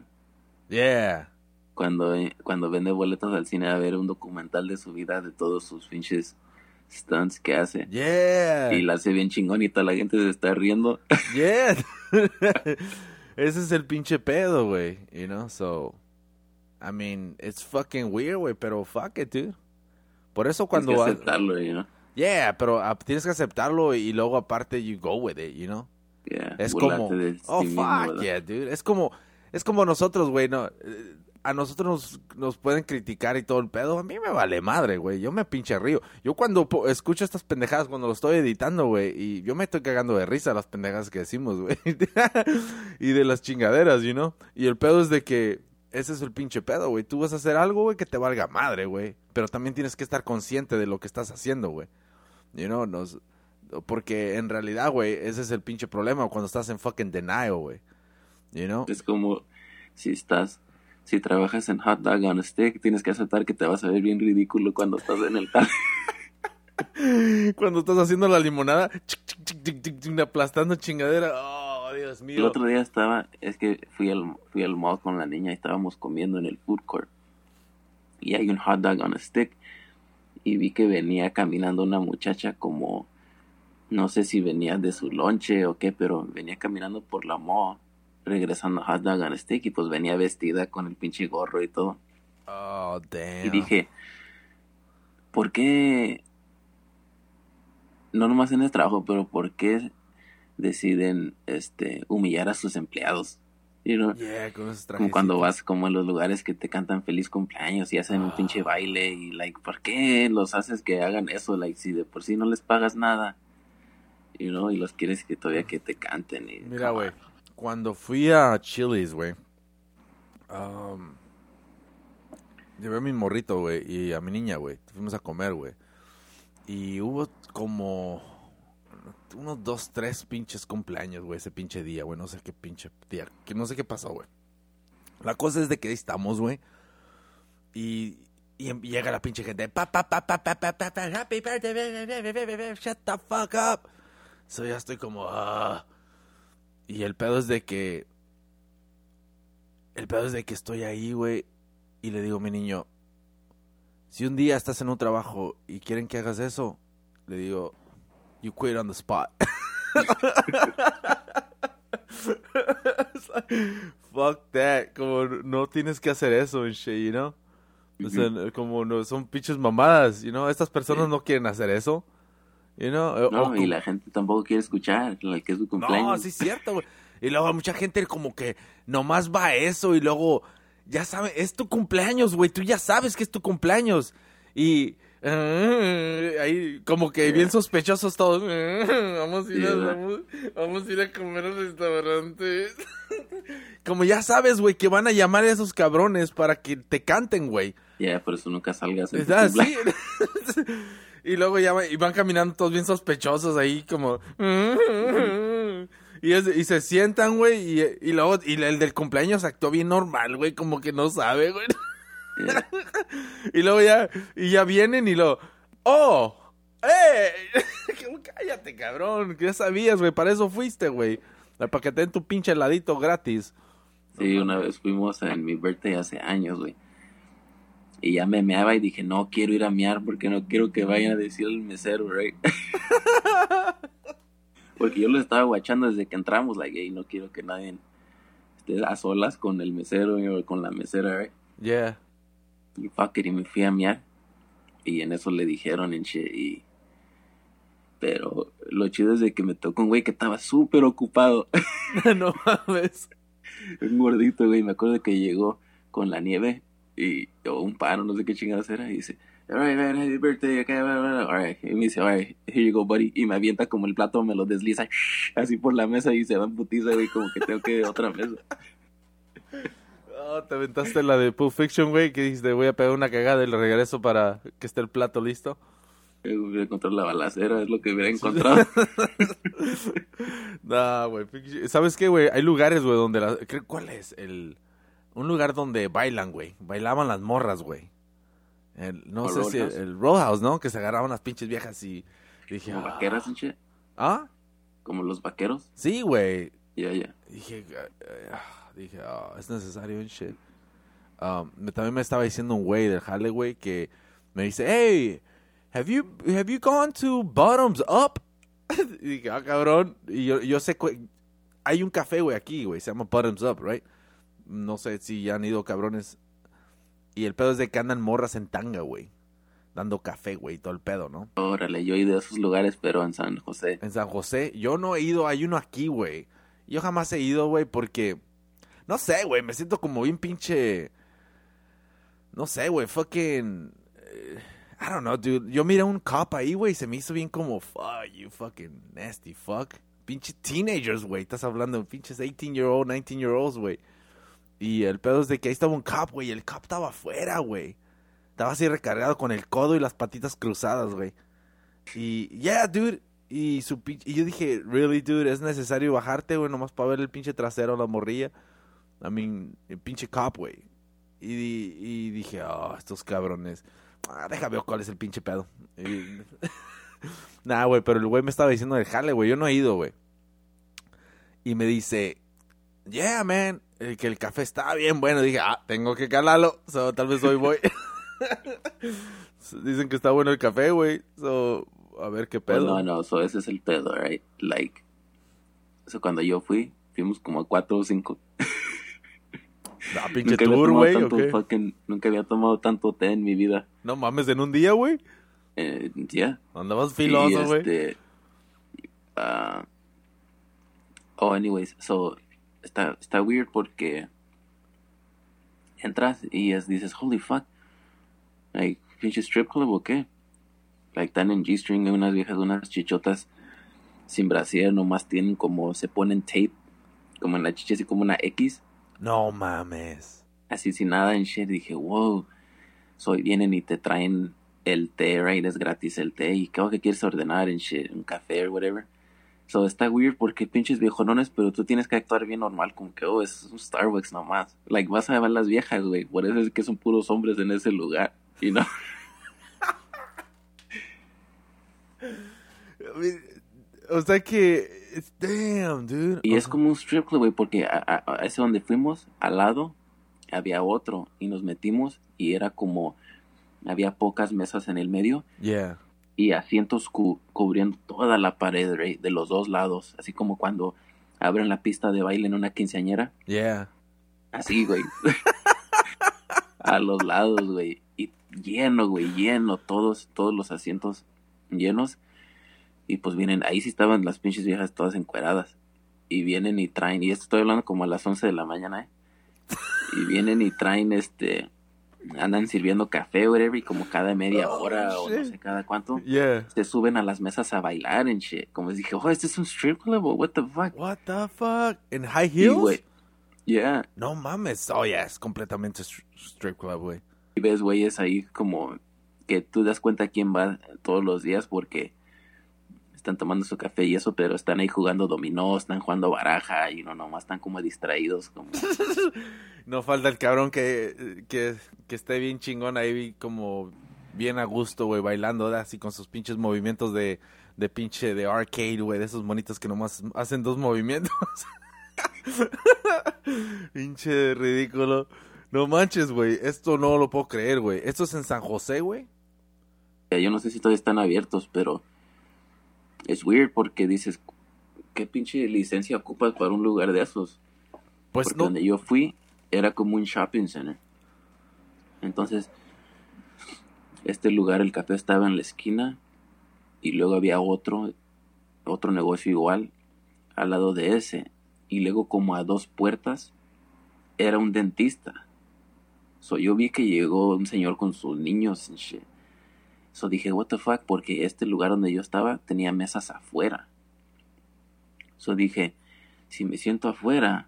S1: Yeah.
S2: Cuando, cuando vende boletos al cine a ver un documental de su vida, de todos sus pinches stunts que hace.
S1: Yeah.
S2: Y la hace bien chingón y toda la gente se está riendo. [LAUGHS]
S1: Yeah. [LAUGHS] Ese es el pinche pedo, güey, you know, so... I mean, it's fucking weird, güey, pero fuck it, dude. Por eso cuando...
S2: Tienes que aceptarlo, you know?
S1: Yeah, pero ah, tienes que aceptarlo y luego aparte you go with it, you know?
S2: Yeah,
S1: Es como, oh fuck
S2: ¿verdad?
S1: yeah, dude. Es como, es como nosotros, güey, no. Eh, A nosotros nos, nos pueden criticar y todo el pedo. A mí me vale madre, güey. Yo me pinche río. Yo cuando po- escucho estas pendejadas, cuando lo estoy editando, güey, y yo me estoy cagando de risa las pendejadas que decimos, güey. [LAUGHS] y de las chingaderas, you know. Y el pedo es de que ese es el pinche pedo, güey. Tú vas a hacer algo, güey, que te valga madre, güey. Pero también tienes que estar consciente de lo que estás haciendo, güey. You know, nos, porque en realidad, güey, ese es el pinche problema cuando estás en fucking denial, güey. You know?
S2: Es como si estás, si trabajas en hot dog on a stick, tienes que aceptar que te vas a ver bien ridículo cuando estás en el carro. [LAUGHS]
S1: Cuando estás haciendo la limonada, chic, chic, chic, aplastando chingadera. Oh, Dios
S2: El
S1: mío.
S2: otro día estaba, es que fui al, fui al mall con la niña y estábamos comiendo en el food court. Y hay un hot dog on a stick. Y vi que venía caminando una muchacha como, no sé si venía de su lonche o qué, pero venía caminando por la mall, regresando a hot dog on a stick y pues venía vestida con el pinche gorro y todo.
S1: Oh, damn.
S2: Y dije, ¿por qué? No nomás en el trabajo, pero ¿por qué deciden este humillar a sus empleados? You know,
S1: Yeah, con esos
S2: como cuando vas como a los lugares que te cantan feliz cumpleaños y hacen un
S1: Ah.
S2: pinche baile y like, ¿por qué los haces que hagan eso? Like, si de por sí no les pagas nada, you know, y los quieres que todavía que te canten. Y,
S1: Mira, güey, cuando fui a Chili's, güey, um, llevé a mi morrito, güey, y a mi niña, güey. Fuimos a comer, güey. Y hubo como unos dos, tres pinches cumpleaños, güey, ese pinche día, güey. No sé qué pinche día, que no sé qué pasó, güey. La cosa es de que ahí estamos, güey. Y, y em- llega la pinche gente. Pa, pa, pa, pa, pa, pa, pa, pa, happy birthday, shut the fuck up. So ya estoy como, ah. Y el pedo es de que. El pedo es de que estoy ahí, güey. Y le digo a mi niño: Si un día estás en un trabajo y quieren que hagas eso, le digo: You quit on the spot. [LAUGHS] Like, Fuck that. Como no tienes que hacer eso en shit, you know? O sea, como no, son pinches mamadas, you know? Estas personas
S2: Sí.
S1: no quieren hacer eso. You know? O-
S2: No,
S1: o
S2: y la gente tampoco quiere escuchar la que es su cumpleaños.
S1: no, sí es cierto, güey. Y luego mucha gente como que nomás va a eso y luego, ya sabe, es tu cumpleaños, güey. Tú ya sabes que es tu cumpleaños. Y eh, [LAUGHS] ahí como que bien sospechosos todos. [LAUGHS] vamos, a ir a, vamos, vamos a ir a comer al restaurante. [LAUGHS] como ya sabes, güey, que van a llamar a esos cabrones para que te canten, güey.
S2: Ya, por eso nunca salgas en
S1: y luego ya y van caminando todos bien sospechosos ahí como... Y, es- y se sientan, güey, y, y luego y el del cumpleaños actuó bien normal, güey, como que no sabe, güey. [LAUGHS] Y luego ya, y ya vienen y lo... ¡Oh! ¡Eh! [LAUGHS] Cállate, cabrón, que ya sabías, güey, para eso fuiste, güey. Para que te den tu pinche heladito gratis.
S2: Sí, una vez fuimos en mi birthday hace años, güey. Y ya me meaba y dije, no quiero ir a mear porque no quiero que vayan a decir el mesero, right? [LAUGHS] porque yo lo estaba guachando desde que entramos, like, y no quiero que nadie esté a solas con el mesero o con la mesera, right?
S1: Yeah.
S2: Y fuck it, y me fui a mear. Y en eso le dijeron en shit, y... Pero lo chido es de que me tocó un güey que estaba súper ocupado. [LAUGHS] [LAUGHS]
S1: no mames.
S2: un gordito, güey. Me acuerdo que llegó con la nieve y o un paro, no sé qué chingadas era. Y dice, alright, man, happy birthday. Okay, blah, blah, blah". Alright. Y me dice, alright, here you go, buddy. Y me avienta como el plato, me lo desliza [LAUGHS] así por la mesa y se va en putiza, güey, como que tengo que ir a otra mesa.
S1: Oh, te aventaste la de Pulp Fiction, güey, que dijiste, voy a pegar una cagada y le regreso para que esté el plato listo.
S2: Voy a encontrar la balacera, es lo que hubiera encontrado. [LAUGHS]
S1: nah, güey. ¿Sabes qué, güey? Hay lugares, güey, donde la... creo- ¿Cuál es? El... Un lugar donde bailan, güey. Bailaban las morras, güey. El- no
S2: ¿O
S1: sé si...
S2: Roadhouse?
S1: El Roadhouse, ¿no? Que se agarraban las pinches viejas y... Dije,
S2: Como
S1: ah.
S2: vaqueras.
S1: ¿Ah?
S2: Como los vaqueros.
S1: Sí, güey.
S2: Ya, ya.
S1: Dije, ah, dije, ah, es necesario en shit. Um, me- también me estaba diciendo un güey del Jale, güey, que me dice, hey, have you, have you gone to Bottoms Up? [LAUGHS] y dije, ah, cabrón. Y yo, yo sé, que hay un café, güey, aquí, güey, se llama Bottoms Up, right? No sé si ya han ido cabrones. Y el pedo es de que andan morras en tanga, güey. dando café, güey, todo el pedo, ¿no?
S2: Órale, yo he ido a esos lugares, pero en San José.
S1: En San José, yo no he ido, hay uno aquí, güey. Yo jamás he ido, güey, porque, no sé, güey, me siento como bien pinche, no sé, güey, fucking, eh, I don't know, dude. Yo miré un cop ahí, güey, y se me hizo bien como, fuck, you fucking nasty fuck. Pinche teenagers, güey, estás hablando de pinches 18 year old, 19 year olds, güey. Y el pedo es de que ahí estaba un cop, güey, el cop estaba afuera, güey. Estaba así recargado con el codo y las patitas cruzadas, güey. Y, yeah, dude. Y, su, y yo dije, really, dude, es necesario bajarte, güey, nomás para ver el pinche trasero, la morrilla. I mean, el pinche cop, güey. Y, y, dije, oh, estos cabrones. Ah, déjame ver cuál es el pinche pedo. Y... [LAUGHS] nah, güey, pero el güey me estaba diciendo del jale, güey. Yo no he ido, güey. Y me dice, yeah, man, que el café está bien bueno. Dije, ah, tengo que calarlo. So, tal vez hoy voy. [LAUGHS] Dicen que está bueno el café, güey. So, a ver qué pedo.
S2: no, no, so ese es el pedo, right? Like, so cuando yo fui, fuimos como a cuatro o cinco. [LAUGHS]
S1: Ah, pinche tour, güey.
S2: Nunca había tomado tanto té en mi vida.
S1: No mames, en un día, güey.
S2: Eh, ya.
S1: Andabas filoso, güey. Este,
S2: uh, oh, anyways, so está, está weird porque entras y es, dices, holy fuck, Like, pinche strip club o qué? Like, están en G-string, unas viejas, unas chichotas sin brasier, nomás tienen como, se ponen tape, como en la chicha, así como una X.
S1: No mames.
S2: Así sin nada en shit. Dije, wow. Soy, vienen y te traen el té, right? Es gratis el té. Y qué que quieres ordenar en shit, un café o whatever. So está weird porque pinches viejonones, pero tú tienes que actuar bien normal, como que, oh, es un Starbucks nomás. Like, vas a ver las viejas, güey. Por eso es que son puros hombres en ese lugar. You know? [LAUGHS]
S1: o sea que. Damn, dude.
S2: Y es como un strip club, güey, porque a, ese donde fuimos, al lado, había otro. Y nos metimos y era como. Había pocas mesas en el medio.
S1: Yeah.
S2: Y asientos cubriendo toda la pared, de los dos lados. Así como cuando abren la pista de baile en una quinceañera.
S1: Yeah.
S2: Así, güey. [LAUGHS] a los lados, güey lleno, güey, lleno, todos, todos los asientos llenos. Y pues vienen, ahí sí estaban las pinches viejas todas encueradas. Y vienen y traen, y esto estoy hablando como a las 11 de la mañana, ¿eh? [LAUGHS] Y vienen y traen, este, andan sirviendo café, whatever, y como cada media oh, hora o no sé cada cuánto, se suben a las mesas a bailar en shit. Como dije, oh, este es un strip club, what the fuck?
S1: What the fuck? ¿En high heels?
S2: yeah.
S1: No mames, oh yeah, es completamente strip club, güey
S2: y ves güeyes ahí como que tú das cuenta quién va todos los días porque están tomando su café y eso, pero están ahí jugando dominó, están jugando baraja y no nomás están como distraídos. Como... [LAUGHS]
S1: no falta el cabrón que, que, esté bien chingón ahí como bien a gusto, güey, bailando así con sus pinches movimientos de, de pinche de arcade, güey, de esos monitos que nomás hacen dos movimientos. [LAUGHS] pinche ridículo. No manches, güey. Esto no lo puedo creer, güey. ¿Esto es en San José, güey?
S2: Yo no sé si todavía están abiertos, pero es weird porque dices, ¿qué pinche licencia ocupas para un lugar de esos? Pues porque donde yo fui era como un shopping center. Entonces, este lugar, el café estaba en la esquina y luego había otro, otro negocio igual al lado de ese. Y luego como a dos puertas era un dentista. So, yo vi que llegó un señor con sus niños y shit. So dije, what the fuck, porque este lugar donde yo estaba tenía mesas afuera. So dije, si me siento afuera,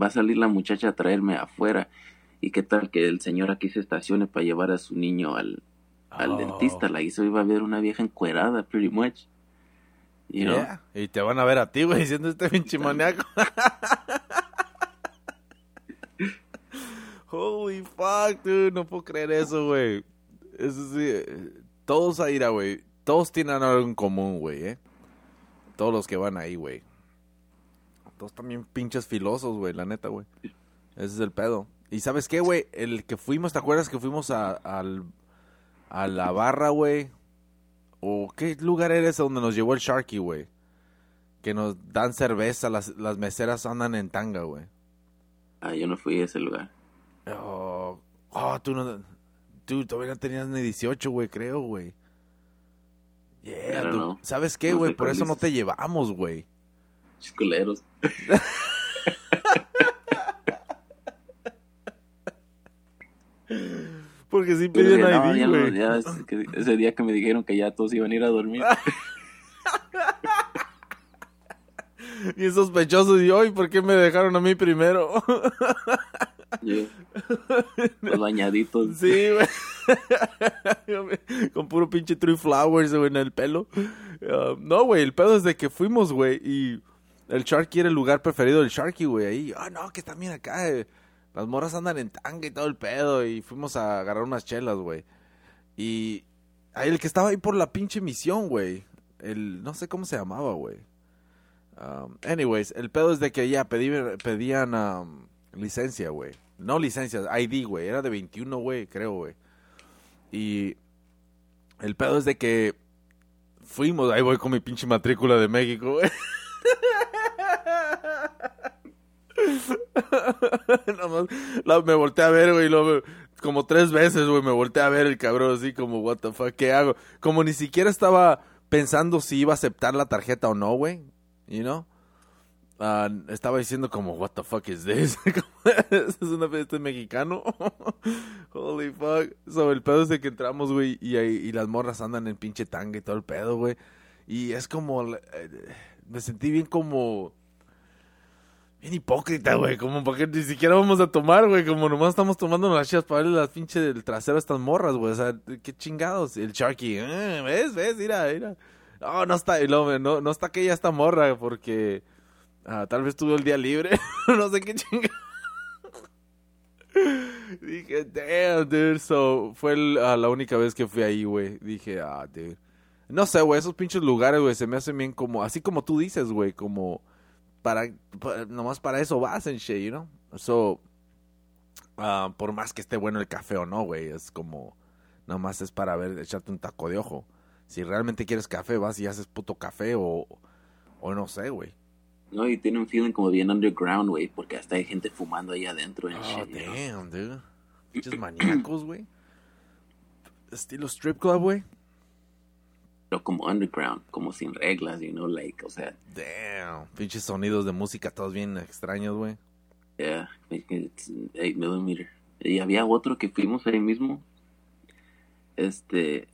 S2: va a salir la muchacha a traerme afuera. ¿Y qué tal que el señor aquí se estacione para llevar a su niño al, al oh. dentista? La hizo iba a ver una vieja encuerada, pretty much. You
S1: Y te van a ver a ti, güey, siendo este pinche maníaco. [LAUGHS] Holy fuck, dude, no puedo creer eso, güey. Eso sí, todos a ira, güey. Todos tienen algo en común, güey, eh. Todos los que van ahí, güey. Todos también pinches filosos, güey, la neta, güey. Ese es el pedo. Y sabes qué, güey, el que fuimos, ¿te acuerdas que fuimos a, al, a la barra, güey? ¿O qué lugar era ese donde nos llevó el Sharky, güey? Que nos dan cerveza, las, las meseras andan en tanga, güey.
S2: Ah, yo no fui a ese lugar.
S1: Oh, oh, tú no. Tú todavía no tenías ni 18, güey, creo, güey. Yeah. ¿Sabes qué, güey? Por eso no te llevamos, güey.
S2: Chisculeros. [LAUGHS]
S1: Porque sí
S2: no,
S1: ID,
S2: no, ese día que me dijeron que ya todos iban a ir a dormir. [LAUGHS]
S1: Y sospechosos, y hoy, ¿por qué me dejaron a mí primero? [LAUGHS]
S2: Yo, los bañaditos.
S1: Sí, güey. [LAUGHS] Con puro pinche Tree Flowers, güey, en el pelo. Ah, no, güey, el pedo es de que fuimos, güey, y el Sharky era el lugar preferido del Sharky, güey. Ahí, ah, no, que también acá. eh, las morras andan en tanga y todo el pedo. Y fuimos a agarrar unas chelas, güey. Y ahí el que estaba ahí por la pinche misión, güey. El, no sé cómo se llamaba, güey. Um, anyways, el pedo es de que ya pedí- pedían um, licencia, güey. No licencia, ID, güey. Era de 21, güey, creo, güey. Y el pedo es de que fuimos, ahí voy con mi pinche matrícula de México, güey. [LAUGHS] Nada más, la- me volteé a ver, güey, como tres veces, güey, me volteé a ver el cabrón así como, what the fuck, ¿qué hago? Como ni siquiera estaba pensando si iba a aceptar la tarjeta o no, güey, you know? Ah, estaba diciendo como, what the fuck is this? [LAUGHS] ¿Es una fiesta mexicano? [LAUGHS] Holy fuck. So, el pedo es de que entramos, güey, y, y las morras andan en pinche tanga y todo el pedo, güey. Y es como, eh, me sentí bien como, bien hipócrita, güey, como porque ni siquiera vamos a tomar, güey, como nomás estamos tomando las chivas para darle las pinche del trasero a estas morras, güey, o sea, qué chingados. El Sharky, eh, ¿ves? ¿Ves? Mira, mira. No, no está, luego, no, no está aquella esta morra, porque ah, tal vez tuvo el día libre, [LAUGHS] no sé qué chingados. Dije, damn, dude. So, fue ah, la única vez que fui ahí, güey. Dije, ah, dude. No sé, güey, esos pinches lugares, güey, se me hacen bien como, así como tú dices, güey, como, para, pa- nomás para eso vas en shit, you know? So, ah, por más que esté bueno el café o no, güey, es como, nomás es para ver, echarte un taco de ojo. Si realmente quieres café, vas y haces puto café o, o no sé, güey.
S2: No, y tiene un feeling como bien underground, güey, porque hasta hay gente fumando ahí adentro. En
S1: Oh,
S2: shit, you know?
S1: damn, dude. Pinches maníacos, güey. Estilo strip club, güey.
S2: Pero como underground, como sin reglas, you know, like, o sea,
S1: Damn. Pinches sonidos de música todos bien extraños, güey.
S2: yeah, it's 8 millimeter. Y había otro que fuimos ahí mismo, este,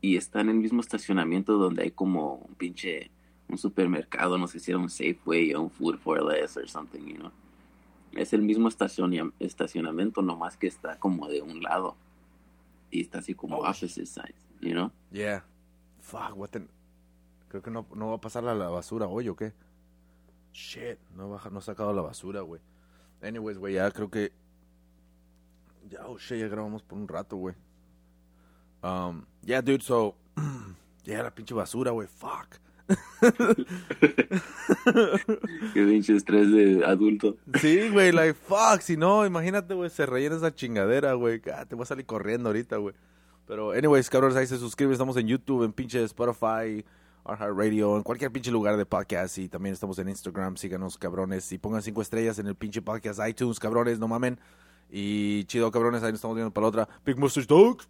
S2: y está en el mismo estacionamiento donde hay como un pinche, un supermercado, no sé si era un Safeway o un Food for Less or something, you know. Es el mismo estacionamiento, nomás que está como de un lado. Y está así como
S1: Oh.
S2: opposite sides, you know.
S1: Yeah. Fuck, what the... Creo que no, no va a pasar a la basura hoy, ¿o qué? Shit, no, baja, no he sacado la basura, güey. Anyways, güey, ya creo que... Ya, oh shit, ya grabamos por un rato, güey. Um, yeah, dude, so... [CLEARS THROAT] Ya, la pinche basura, güey, fuck. [LAUGHS]
S2: Qué pinche estrés de adulto.
S1: Sí, güey, like, fuck, si no, imagínate, güey, se rellena esa chingadera, güey, ah, te voy a salir corriendo ahorita, güey. Pero, anyways, cabrones, ahí se suscriben, estamos en YouTube, en pinche Spotify, Radio, en cualquier pinche lugar de podcast, y también estamos en Instagram, síganos, cabrones, y pongan cinco estrellas en el pinche podcast iTunes, cabrones, no mamen. Y chido, cabrones, ahí nos estamos viendo para la otra. Big Mustache Dog.